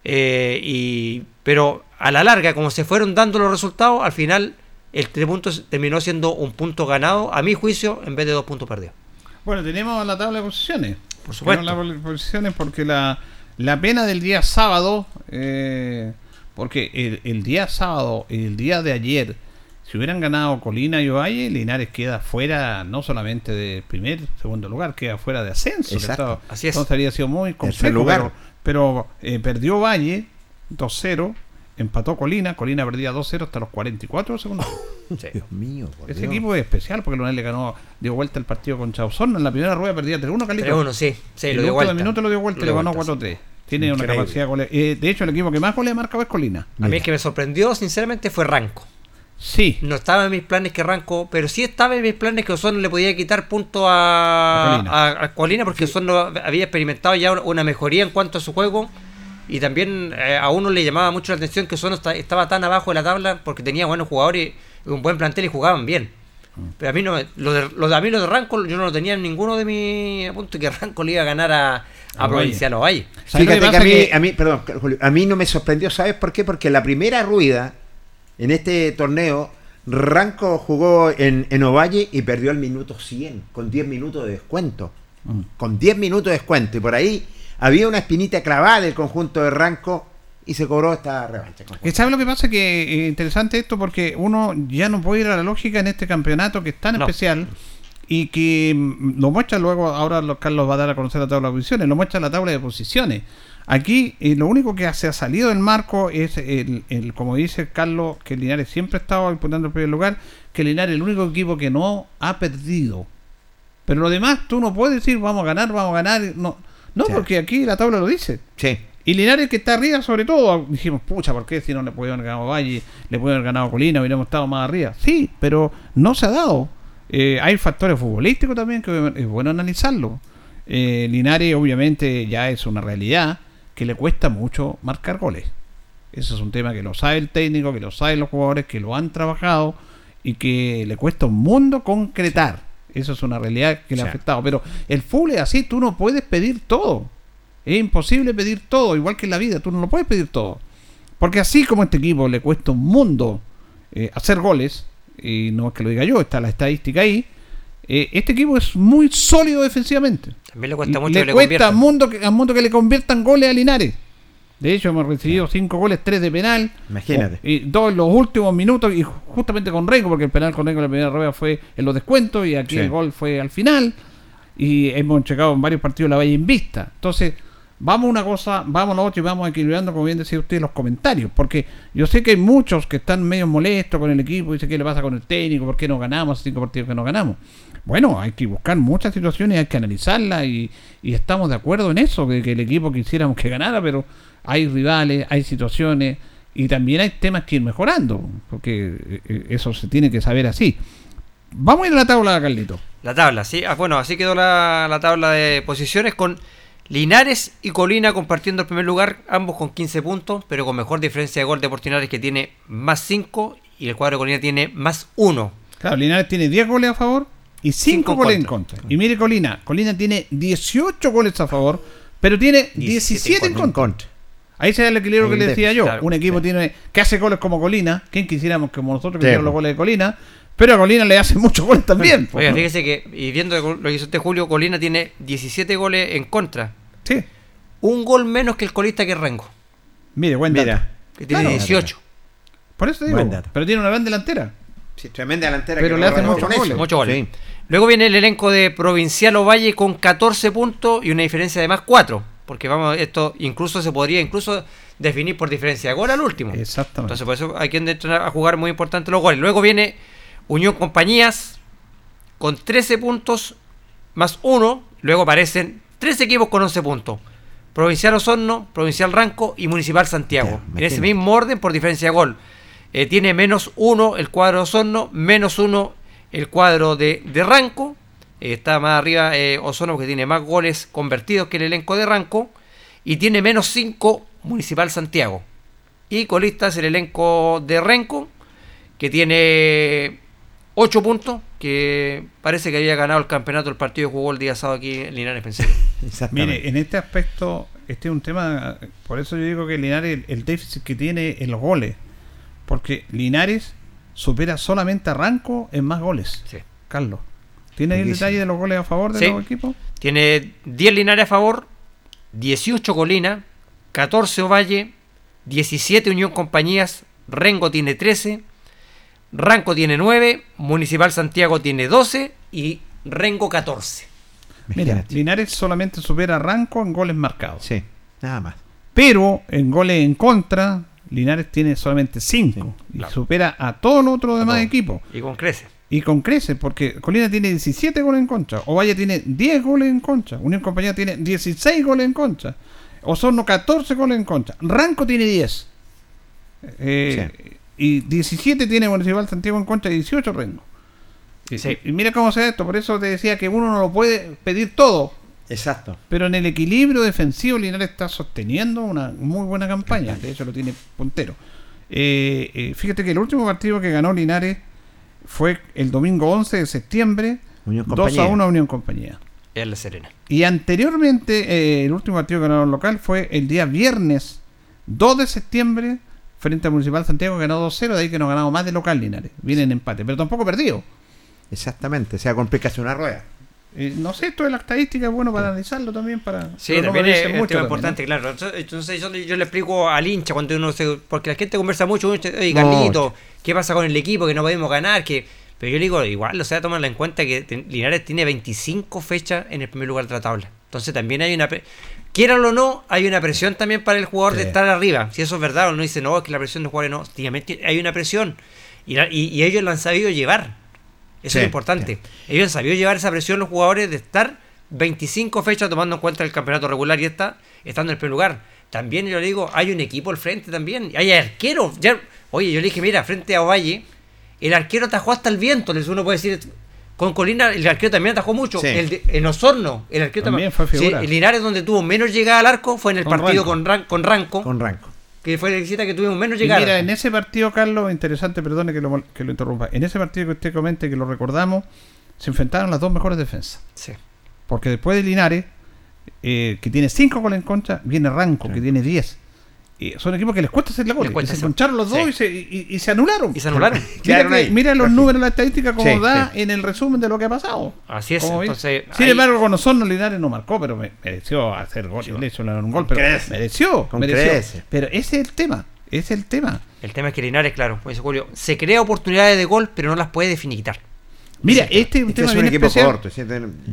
Eh, y, pero a la larga, como se fueron dando los resultados, al final el tres puntos terminó siendo un punto ganado, a mi juicio, en vez de dos puntos perdidos. Bueno, tenemos la tabla de posiciones. Por supuesto. Tenemos la tabla de posiciones porque la, la pena del día sábado, eh, porque el, el día sábado y el día de ayer, si hubieran ganado Colina y Ovalle, Linares queda fuera no solamente de primer, segundo lugar, queda fuera de ascenso. Exacto. estaba- Así es. Entonces habría sido muy complejo. lugar. Pero, pero, eh, perdió Valle 2-0, empató Colina, Colina perdía 2-0 hasta los 44 del segundo. Dios mío, por Ese Dios. equipo es especial porque Lunel le ganó, dio vuelta el partido con Chausón. En la primera rueda perdía 3-1, Carlitos. 3-1, sí, sí, el lo dio último vuelta. minuto lo dio vuelta y Lo le ganó vuelta, 4-3. Tiene una capacidad gole- eh, De hecho, el equipo que más goles ha marcado es Colina. A mí el que me sorprendió, sinceramente, fue Ranco. Sí. No estaba en mis planes que Ranco, pero sí estaba en mis planes que Osorno le podía quitar punto A a, Colina. a- a Colina porque Osorno había experimentado ya una mejoría en cuanto a su juego y también eh, a uno le llamaba mucho la atención que esta- estaba tan abajo de la tabla porque tenía buenos jugadores y un buen plantel y jugaban bien. Pero a mí no, me- lo de, lo de- a mí lo de Ranco yo no lo tenía en ninguno de mis apuntes que Ranco le iba a ganar a, a Provinciano Valle. ¿Sabes lo Fíjate que, a mí, Que- a mí, perdón, Julio, a mí no me sorprendió, ¿sabes por qué? Porque la primera rueda en este torneo, Ranco jugó en, en Ovalle y perdió al minuto 100, con 10 minutos de descuento. Mm. Con 10 minutos de descuento. Y por ahí había una espinita clavada del conjunto de Ranco y se cobró esta revancha. ¿Y ¿Sabes lo que pasa? Que es interesante esto porque uno ya no puede ir a la lógica en este campeonato que es tan No. especial y que mm, lo muestra luego, ahora lo- Carlos va a dar a conocer la tabla de posiciones, lo muestra la tabla de posiciones. Aquí eh, lo único que se ha salido del marco es, el, el- como dice Carlos, que Linares siempre ha estado disputando el primer lugar, que Linares es el único equipo que no ha perdido. Pero lo demás, tú no puedes decir vamos a ganar, vamos a ganar. No, no Sí. porque aquí la tabla lo dice. Sí. Y Linares que está arriba, sobre todo, dijimos, pucha, ¿por qué si no le pudieron haber ganado Valle, le pudieron haber ganado Colina, hubiéramos estado más arriba? Sí, pero no se ha dado. Eh, hay factores futbolísticos también que es bueno analizarlo. Eh, Linares obviamente ya es una realidad que le cuesta mucho marcar goles. Eso es un tema que lo sabe el técnico, que lo saben los jugadores, que lo han trabajado y que le cuesta un mundo concretar. Eso es una realidad que le ha Sí. afectado. Pero el fútbol es así, tú no puedes pedir todo. Es imposible pedir todo, igual que en la vida, tú no lo puedes pedir todo. Porque así como a este equipo le cuesta un mundo eh, hacer goles, y no es que lo diga yo, está la estadística ahí, eh, este equipo es muy sólido defensivamente. También le cuesta mucho le que le cuesta mundo, que, mundo que le conviertan goles a Linares. De hecho, hemos recibido cinco goles, tres de penal. Imagínate. Y dos en los últimos minutos, y justamente con Rengo, porque el penal con Rengo en la primera rueda fue en los descuentos, y aquí Sí. el gol fue al final. Y hemos checado en varios partidos la valla invista. Entonces, vamos una cosa, vamos a otro y vamos equilibrando, como bien decía usted, los comentarios. Porque yo sé que hay muchos que están medio molestos con el equipo, dice qué le pasa con el técnico, por qué no ganamos, cinco partidos que no ganamos. Bueno, hay que buscar muchas situaciones, hay que analizarlas y, y estamos de acuerdo en eso, de que el equipo quisiéramos que ganara, pero hay rivales, hay situaciones y también hay temas que ir mejorando, porque eh, eh, eso se tiene que saber así. Vamos a ir a la tabla, Carlito. La tabla, sí. Ah, bueno, así quedó la, la tabla de posiciones con Linares y Colina compartiendo el primer lugar, ambos con 15 puntos, pero con mejor diferencia de gol de Portinares que tiene más 5 y el cuadro de Colina tiene más 1. Claro, Linares tiene 10 goles a favor y 5 Cinco en goles en contra. Y mire Colina, Colina tiene 18 goles a favor, pero tiene 17, en contra. contra. Ahí se da el equilibrio que le decía déficit, yo. claro, un equipo sí. tiene que hace goles como Colina, quien quisiéramos como nosotros que Sí, hicieron los goles de Colina, pero a Colina le hace muchos goles también. Oiga, ¿no? fíjese que, y viendo lo que hizo este Julio, Colina tiene 17 goles en contra. Sí, Un gol menos que el colista que es Rengo, mire, buen dato. Mira. que tiene Claro. 18. Por eso te digo, Buen dato. pero tiene una gran delantera. Sí, tremenda delantera. Pero que le hacen muchos goles. Muchos goles. Sí. Luego viene el elenco de Provincial Ovalle con 14 puntos y una diferencia de más 4. Porque vamos, esto incluso se podría incluso definir por diferencia de gol al último. Exactamente. Entonces por eso hay que entrar a jugar muy importante los goles. Luego viene Unión Compañías con 13 puntos más 1. Luego aparecen tres equipos con 11 puntos. Provincial Osorno, Provincial Ranco y Municipal Santiago. En ese mismo orden por diferencia de gol. Eh, tiene menos 1 el cuadro de Osorno, menos 1 el cuadro de, de Ranco. Eh, está más arriba eh, Osorno porque tiene más goles convertidos que el elenco de Ranco. Y tiene menos 5 Municipal Santiago. Y colista es el elenco de Renco, que tiene 8 puntos, que parece que había ganado el campeonato el partido que jugó el día sábado aquí en Linares Pensilvania. Exactamente. Mire, en este aspecto, este es un tema, por eso yo digo que Linares, el, déficit que tiene en los goles, porque Linares supera solamente a Ranco en más goles. Sí. Carlos, ¿tiene ahí el detalle de los goles a favor de Sí. los equipos? Tiene 10 Linares a favor, 18 Colina, 14 Ovalle, 17 Unión Compañías, Rengo tiene 13, Ranco tiene 9, Municipal Santiago tiene 12 y Rengo 14. Mira. Linares solamente supera a Ranco en goles marcados. Sí, nada más. Pero en goles en contra, Linares tiene solamente 5 y claro. supera a todos los otros demás todos. equipos. Y con crece. Y con creces, porque Colina tiene 17 goles en contra, Ovalle tiene 10 goles en contra, Unión Compañía tiene 16 goles en contra, Osorno 14 goles en contra, Ranco tiene 10. Eh, Y 17 tiene Municipal Santiago en contra y 18 Rengo. Y, Sí. y mira cómo se da esto, por eso te decía que uno no lo puede pedir todo, Exacto. pero en el equilibrio defensivo Linares está sosteniendo una muy buena campaña, de hecho lo tiene puntero. Eh, eh, fíjate que el último partido que ganó Linares fue el domingo 11 de septiembre, Unión 2 Compañía. a 1 a Unión Compañía. Es la Serena. Y anteriormente, eh, el último partido que ganaron local fue el día viernes 2 de septiembre frente al Municipal Santiago, ganó 2-0, de ahí que no ganado más de local Linares. Viene en empate, pero tampoco perdido. Exactamente. O sea, complicación una rueda. Eh, no sé, esto de la estadística es bueno para analizarlo también. para Sí, no también es, mucho tema también, importante, ¿no? claro. Entonces, yo, yo le explico al hincha cuando uno se. Porque la gente conversa mucho, mucho, oye, Carlito, ¿qué pasa con el equipo? Que no podemos ganar. que Pero yo le digo, igual, o sea, toman en cuenta que Linares tiene 25 fechas en el primer lugar de la tabla. Entonces también hay una. Quieran o no, hay una presión también para el jugador de estar arriba. Si eso es verdad, uno dice, no, es que la presión de jugadores no. Efectivamente, hay una presión. Y, la- y- y ellos lo han sabido llevar. Eso Sí, es importante. Ellos han sabido llevar esa presión los jugadores de estar 25 fechas tomando en cuenta el campeonato regular y está estando en el primer lugar. También yo le digo, hay un equipo al frente también. Hay arqueros. Ya, oye, yo le dije, mira, frente a Ovalle, el arquero atajó hasta el viento. les- Uno puede decir, con Colina el arquero también atajó mucho. Sí. El de- en Osorno, el arquero También fue figura. Sí, el Linares donde tuvo menos llegada al arco fue en el Con partido Ranco. con, Ran- con Ranco, Con Ranco. que fue la visita que tuvimos menos Y llegada. mira, en ese partido, Carlos, interesante, perdone que lo, que lo interrumpa. En ese partido que usted comente, que lo recordamos, se enfrentaron las dos mejores defensas. Sí. Porque después de Linares, eh, que tiene 5 goles en contra, viene Ranco, que tiene 10. Y son equipos que les cuesta hacer la gol. Se encontraron los dos sí. y, se, y- y se anularon. Y se anularon. Mira, que- los números, la estadística como Sí, da en el resumen de lo que ha pasado. Así es, entonces, Sin ahí- embargo, con Osorno Linares no marcó, pero me- mereció hacer gol. Le hizo un gol, pero mereció. Mereció. Pero ese es el tema. Ese es el tema. El tema es que Linares, claro, como dice Julio, se crea oportunidades de gol, pero no las puede definitar. Mira, este es un Es que tema es un bien equipo especial. corto.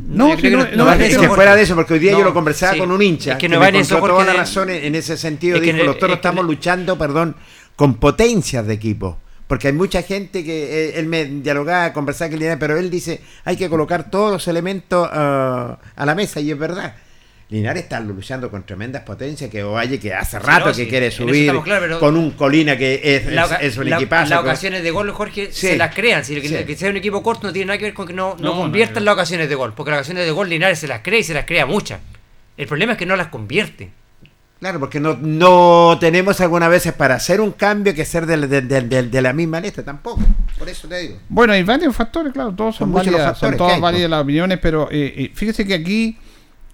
No, si no- no, va es que- eso, que Jorge. fuera de eso, porque hoy día No, yo lo conversaba sí. con un hincha Es que que, no me va en eso, toda la razón en en ese sentido. Dijo, los toros estamos luchando, perdón, con potencias de equipo. Porque hay mucha gente que eh, él me dialogaba, conversaba que él pero él dice, hay que colocar todos los elementos ah, a la mesa, y es verdad. Linares está luchando con tremendas potencias que Ovalle que hace rato no, que sí, quiere subir con un Colina que es, La es- oca- es un la- equipazo. Las ocasiones de gol, Jorge, Sí. se las crean. Si que, Sí. que sea un equipo corto no tiene nada que ver con que no, no, No, conviertan no, no. las ocasiones de gol. Porque las ocasiones de gol Linares se las cree y se las crea muchas. El problema es que no las convierte. Claro, porque no, no tenemos algunas veces para hacer un cambio que ser de, de- de- de- de la misma lista tampoco. Por eso te digo. Bueno, hay varios factores, claro, todos son, Son muchos los factores son todas hay, válidas pues. las opiniones, pero eh, eh, fíjese que aquí,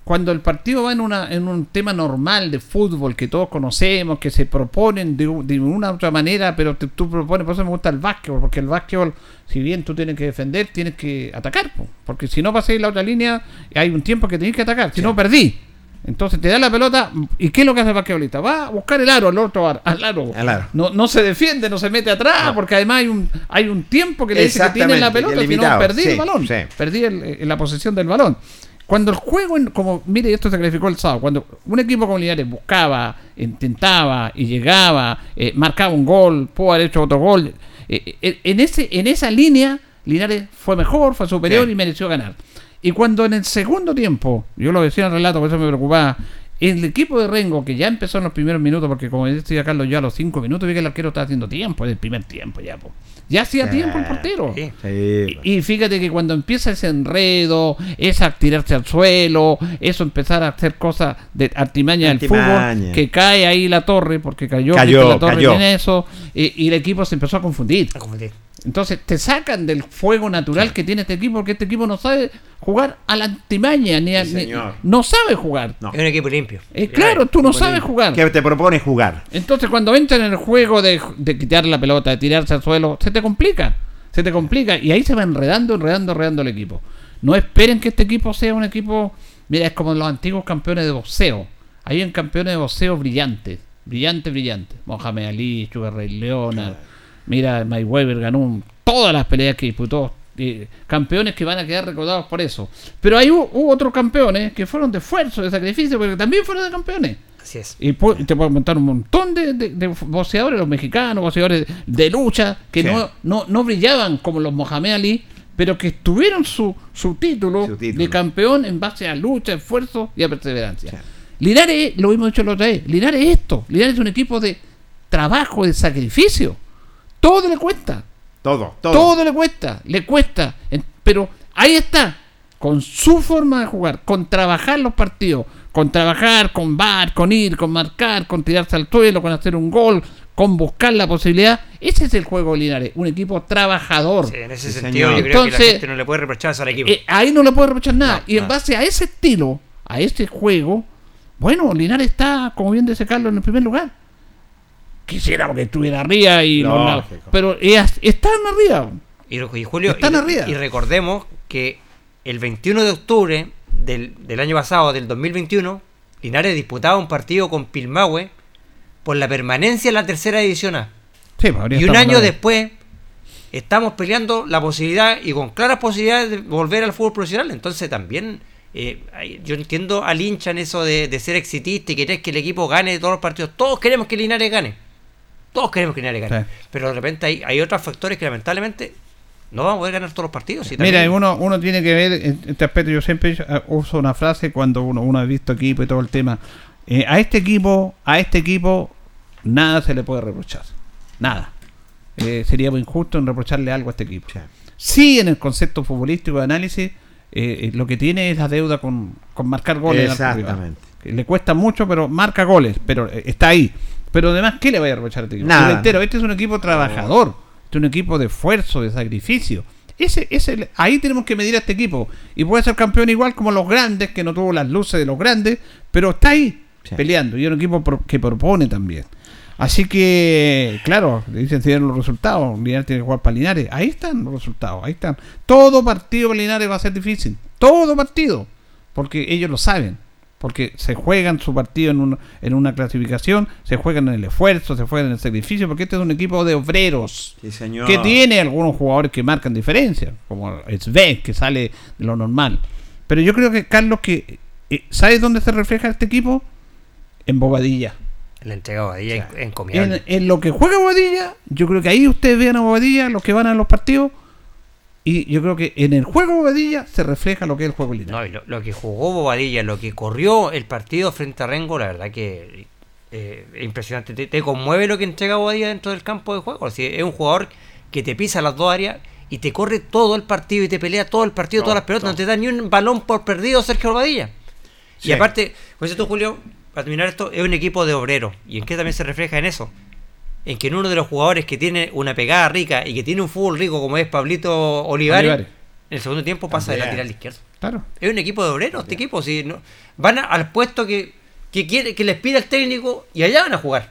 cuando el partido va en, una, en un tema normal de fútbol que todos conocemos, que se proponen de, una u otra manera, pero te- tú propones, por eso me gusta el básquetbol, porque el básquetbol, si bien tú tienes que defender, tienes que atacar, po, porque si no pasáis la otra línea, hay un tiempo que tenéis que atacar, si no perdí. Entonces te da la pelota, ¿y qué es lo que hace el basquetbolista? Va a buscar el aro al otro al aro. Al aro. No, no se defiende, no se mete atrás, porque además hay un, hay un tiempo que le dice que tiene la pelota, si no perdí el balón, sí. perdí el- eh, la posesión del balón. Cuando el juego, en- como mire, esto se clarificó el sábado, cuando un equipo como Linares buscaba, intentaba y llegaba, eh, marcaba un gol, pudo haber hecho otro gol, eh, eh, en, ese, en esa línea Linares fue mejor, fue superior Sí. y mereció ganar. Y cuando en el segundo tiempo, yo lo decía en el relato, por eso me preocupaba, el equipo de Rengo, que ya empezó en los primeros minutos, porque como decía Carlos, ya a los cinco minutos vi que el arquero estaba haciendo tiempo, en el primer tiempo ya, po. Ya hacía tiempo el portero. Sí. Y, y fíjate que cuando empieza ese enredo, esa tirarse al suelo, eso empezar a hacer cosas de artimaña del Artimaña. fútbol, que cae ahí la torre, porque cayó, Cayó, la torre cayó. en eso, y, y el equipo se empezó a confundir. A confundir. Entonces te sacan del fuego natural que tiene este equipo, porque este equipo no sabe jugar a la antimaña, ni, a- Sí, ni- señor. no sabe jugar. No. Es un equipo limpio. Eh, claro, tú no sabes jugar. Que te propone jugar. Entonces cuando entran en el juego de, de quitar la pelota, de tirarse al suelo, se te complica. Se te complica. Y ahí se va enredando, enredando, enredando el equipo. No esperen que este equipo sea un equipo... Mira, es como los antiguos campeones de boxeo. Hay en campeones de boxeo brillantes. Brillantes, brillantes. Mohamed Ali, Sugar Ray Leonard. Mira, Mayweather ganó un- todas las peleas que disputó. eh, campeones que van a quedar recordados por eso. Pero hay hubo, hubo otros campeones que fueron de esfuerzo, de sacrificio, pero que también fueron de campeones. Así es. Y te puedo montar un montón de, de- de boxeadores, los mexicanos, boxeadores de lucha, que Sí. no, no, no brillaban como los Mohamed Ali, pero que tuvieron su, su, título Su título. de campeón en base a lucha, esfuerzo y a perseverancia. Sí. Linares, lo hemos dicho la otra vez, Linares es esto, Linares es un equipo de trabajo, de sacrificio. Todo le cuesta. Todo, todo. Todo le cuesta, le cuesta. En- Pero ahí está, con su forma de jugar, con trabajar los partidos, con trabajar, con bar, con ir, con marcar, con tirarse al suelo, con hacer un gol, con buscar la posibilidad. Ese es el juego de Linares, un equipo trabajador. Sí, en ese Sí, sentido, señor. yo creo que la Entonces- gente no le puede reprochar al equipo. Eh, ahí no le puede reprochar nada. No, y en base a ese estilo, a ese juego, bueno, Linares está, como bien dice Carlos, en el primer lugar. Quisiéramos que estuviera arriba y los pero es- están arriba. Y, y Julio, Están y, arriba. y recordemos que el 21 de octubre del, del año pasado, del 2021, Linares disputaba un partido con Pilmahue por la permanencia en la tercera división A. Sí, pues, Y un año después estamos peleando la posibilidad y con claras posibilidades de volver al fútbol profesional. Entonces también eh, yo entiendo al hincha en eso de, de ser exitista y querer que el equipo gane todos los partidos. Todos queremos que Linares gane. Todos queremos que Linares gane. Sí. Pero de repente hay, hay otros factores que lamentablemente no vamos a poder ganar todos los partidos. y Mira, uno, uno tiene que ver, en este aspecto yo siempre uso una frase cuando uno, uno ha visto equipo y todo el tema. Eh, a este equipo, a este equipo, nada se le puede reprochar. Nada. Eh, sería muy injusto en reprocharle algo a este equipo. Sí, en el concepto futbolístico de análisis, eh, eh, lo que tiene es la deuda con, con marcar goles. Exactamente. Le cuesta mucho, pero marca goles, pero está ahí. Pero además, ¿qué le vaya a reprochar a este equipo? Nada. Y reitero, este es un equipo trabajador, este es un equipo de esfuerzo, de sacrificio. Ese, ese, ahí tenemos que medir a este equipo. Y puede ser campeón igual como los grandes, que no tuvo las luces de los grandes, pero está ahí Sí. peleando. Y es un equipo pro- que propone también. Así que, claro, dicen si los resultados. Linares tiene que jugar para Linares. Ahí están los resultados, ahí están. Todo partido para Linares va a ser difícil. Todo partido. Porque ellos lo saben. Porque se juegan su partido en, un- en una clasificación, se juegan en el esfuerzo, se juegan en el sacrificio, porque este es un equipo de obreros Sí, señor. que tiene algunos jugadores que marcan diferencia, como Svez, que sale de lo normal. Pero yo creo que, Carlos, que eh, ¿sabes dónde se refleja este equipo? En Bobadilla. La entrega de Badilla es encomiable. En, en lo que juega Bobadilla, yo creo que ahí ustedes vean a Bobadilla, los que van a los partidos, y yo creo que en el juego Bobadilla se refleja lo que es el juego Linares. No, lo, lo que jugó Bobadilla, lo que corrió el partido frente a Rengo, la verdad que eh, es impresionante. Te, te conmueve lo que entrega Bobadilla dentro del campo de juego. Es un jugador que te pisa las dos áreas y te corre todo el partido y te pelea todo el partido, todas las pelotas. No te da ni un balón por perdido Sergio Bobadilla. Sí. Y aparte, pues esto Julio, para terminar esto, es un equipo de obreros. ¿Y en qué también se refleja en eso? En que en uno de los jugadores que tiene una pegada rica y que tiene un fútbol rico como es Pablito Olivares, Olivares. en el segundo tiempo pasa de También. lateral izquierdo. Claro. Es un equipo de obreros, este equipo. Si no, van a- al puesto que, que quiere que les pida el técnico y allá van a jugar.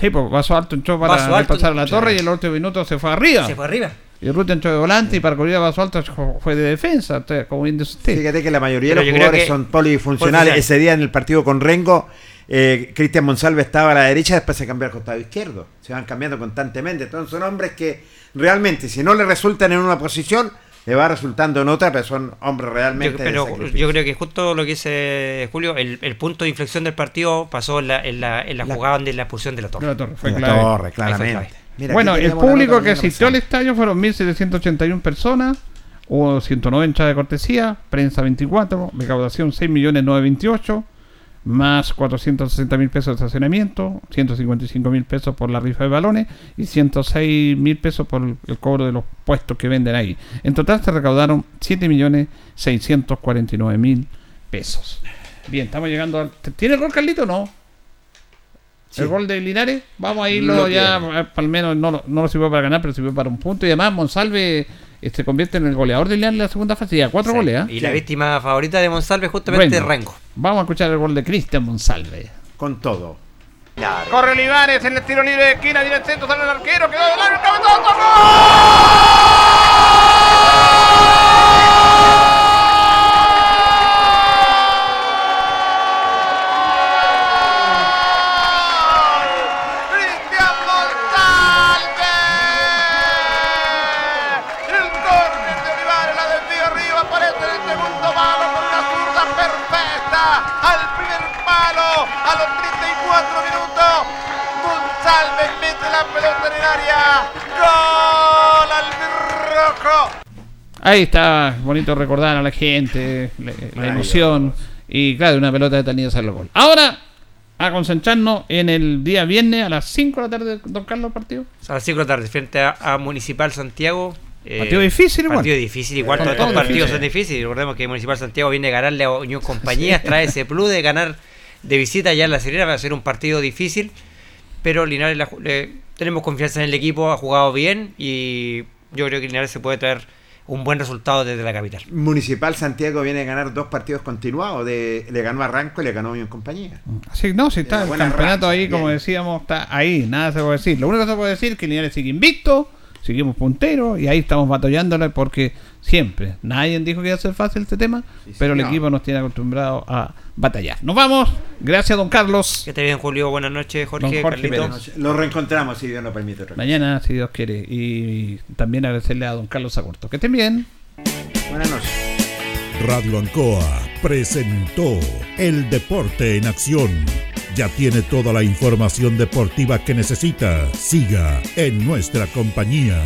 Sí, pues Vaso Alto entró para Vaso Alto, pasar a la torre y en el último minuto se fue arriba. Se fue arriba. Y Ruth entró de volante y para cubrir a Vaso Alto fue de defensa, entonces, como bien dice usted. Fíjate que la mayoría de los jugadores son polifuncionales. Polifuncional. Ese día en el partido con Rengo, eh, Cristian Monsalve estaba a la derecha, después se cambió al costado izquierdo. Se van cambiando constantemente. Entonces son hombres que realmente, si no le resultan en una posición, le va resultando en otra, pero son hombres Yo, realmente. de pero yo creo que justo lo que dice Julio, el, el punto de inflexión del partido pasó en la, en la, en la La- jugada de la expulsión de la De torre. la torre, fue La clave. torre, claramente. Mira, bueno, el público que asistió al estadio fueron 1.781 personas, hubo 190 de cortesía, prensa 24, recaudación 6.928, más 460 mil pesos de estacionamiento, 155 mil pesos por la rifa de balones y 106 mil pesos por el, cobro de los puestos que venden ahí. En total se recaudaron 7.649.000 pesos. Bien, estamos llegando al... ¿Tiene gol Carlito o no? El gol de Linares, vamos a irlo Lo ya, eh, al menos no, lo- no lo sirvió para ganar, pero sirvió para un punto. Y además Monsalve eh, se convierte en el goleador de Linares en la segunda fase, ya cuatro Sí. goles. ¿ah? Y la víctima favorita de Monsalve justamente es Rengo. Rengo. Vamos a escuchar el gol de Cristian Monsalve. Con todo. Corre Olivares en el tiro libre de esquina, viene el centro, sale el arquero, quedó del largo, cabezazo, Cristian Ahí está, bonito recordar a la gente, la, la emoción. Y claro, una pelota de Tanía hacer el gol. Ahora, a concentrarnos en el día viernes a las 5 de la tarde, don Carlos, partido. A las 5 de la tarde, frente a, a Municipal Santiago. eh, Partido difícil igual. Partido difícil, igual Eh, todos todo estos partidos difícil. son difíciles. Recordemos que Municipal Santiago viene a ganarle a Unión Compañías, trae ese plus de ganar de visita ya en la Serena, va a ser un partido difícil. Pero Linares la tenemos confianza en el equipo, ha jugado bien y yo creo que Linares se puede traer un buen resultado desde la capital. Municipal Santiago viene a ganar dos partidos continuados. De, le ganó a Ranco y le ganó a Unión Compañía. Sí, no, si está el campeonato ahí, como decíamos, está ahí, nada se puede decir. Lo único que se puede decir es que Linares sigue invicto seguimos punteros y ahí estamos batallándole porque siempre, nadie dijo que iba a ser fácil este tema, pero el equipo nos tiene acostumbrado a batallar. Nos vamos, gracias don Carlos. Que esté bien, Julio. Buenas noches, Jorge, Don Jorge Carlitos. Pérez. Lo reencontramos si Dios nos permite. Mañana, si Dios quiere. Y también agradecerle a don Carlos Agurto. Que estén bien. Buenas noches. Radio Ancoa presentó El Deporte en Acción. Ya tiene toda la información deportiva que necesita. Siga en nuestra compañía.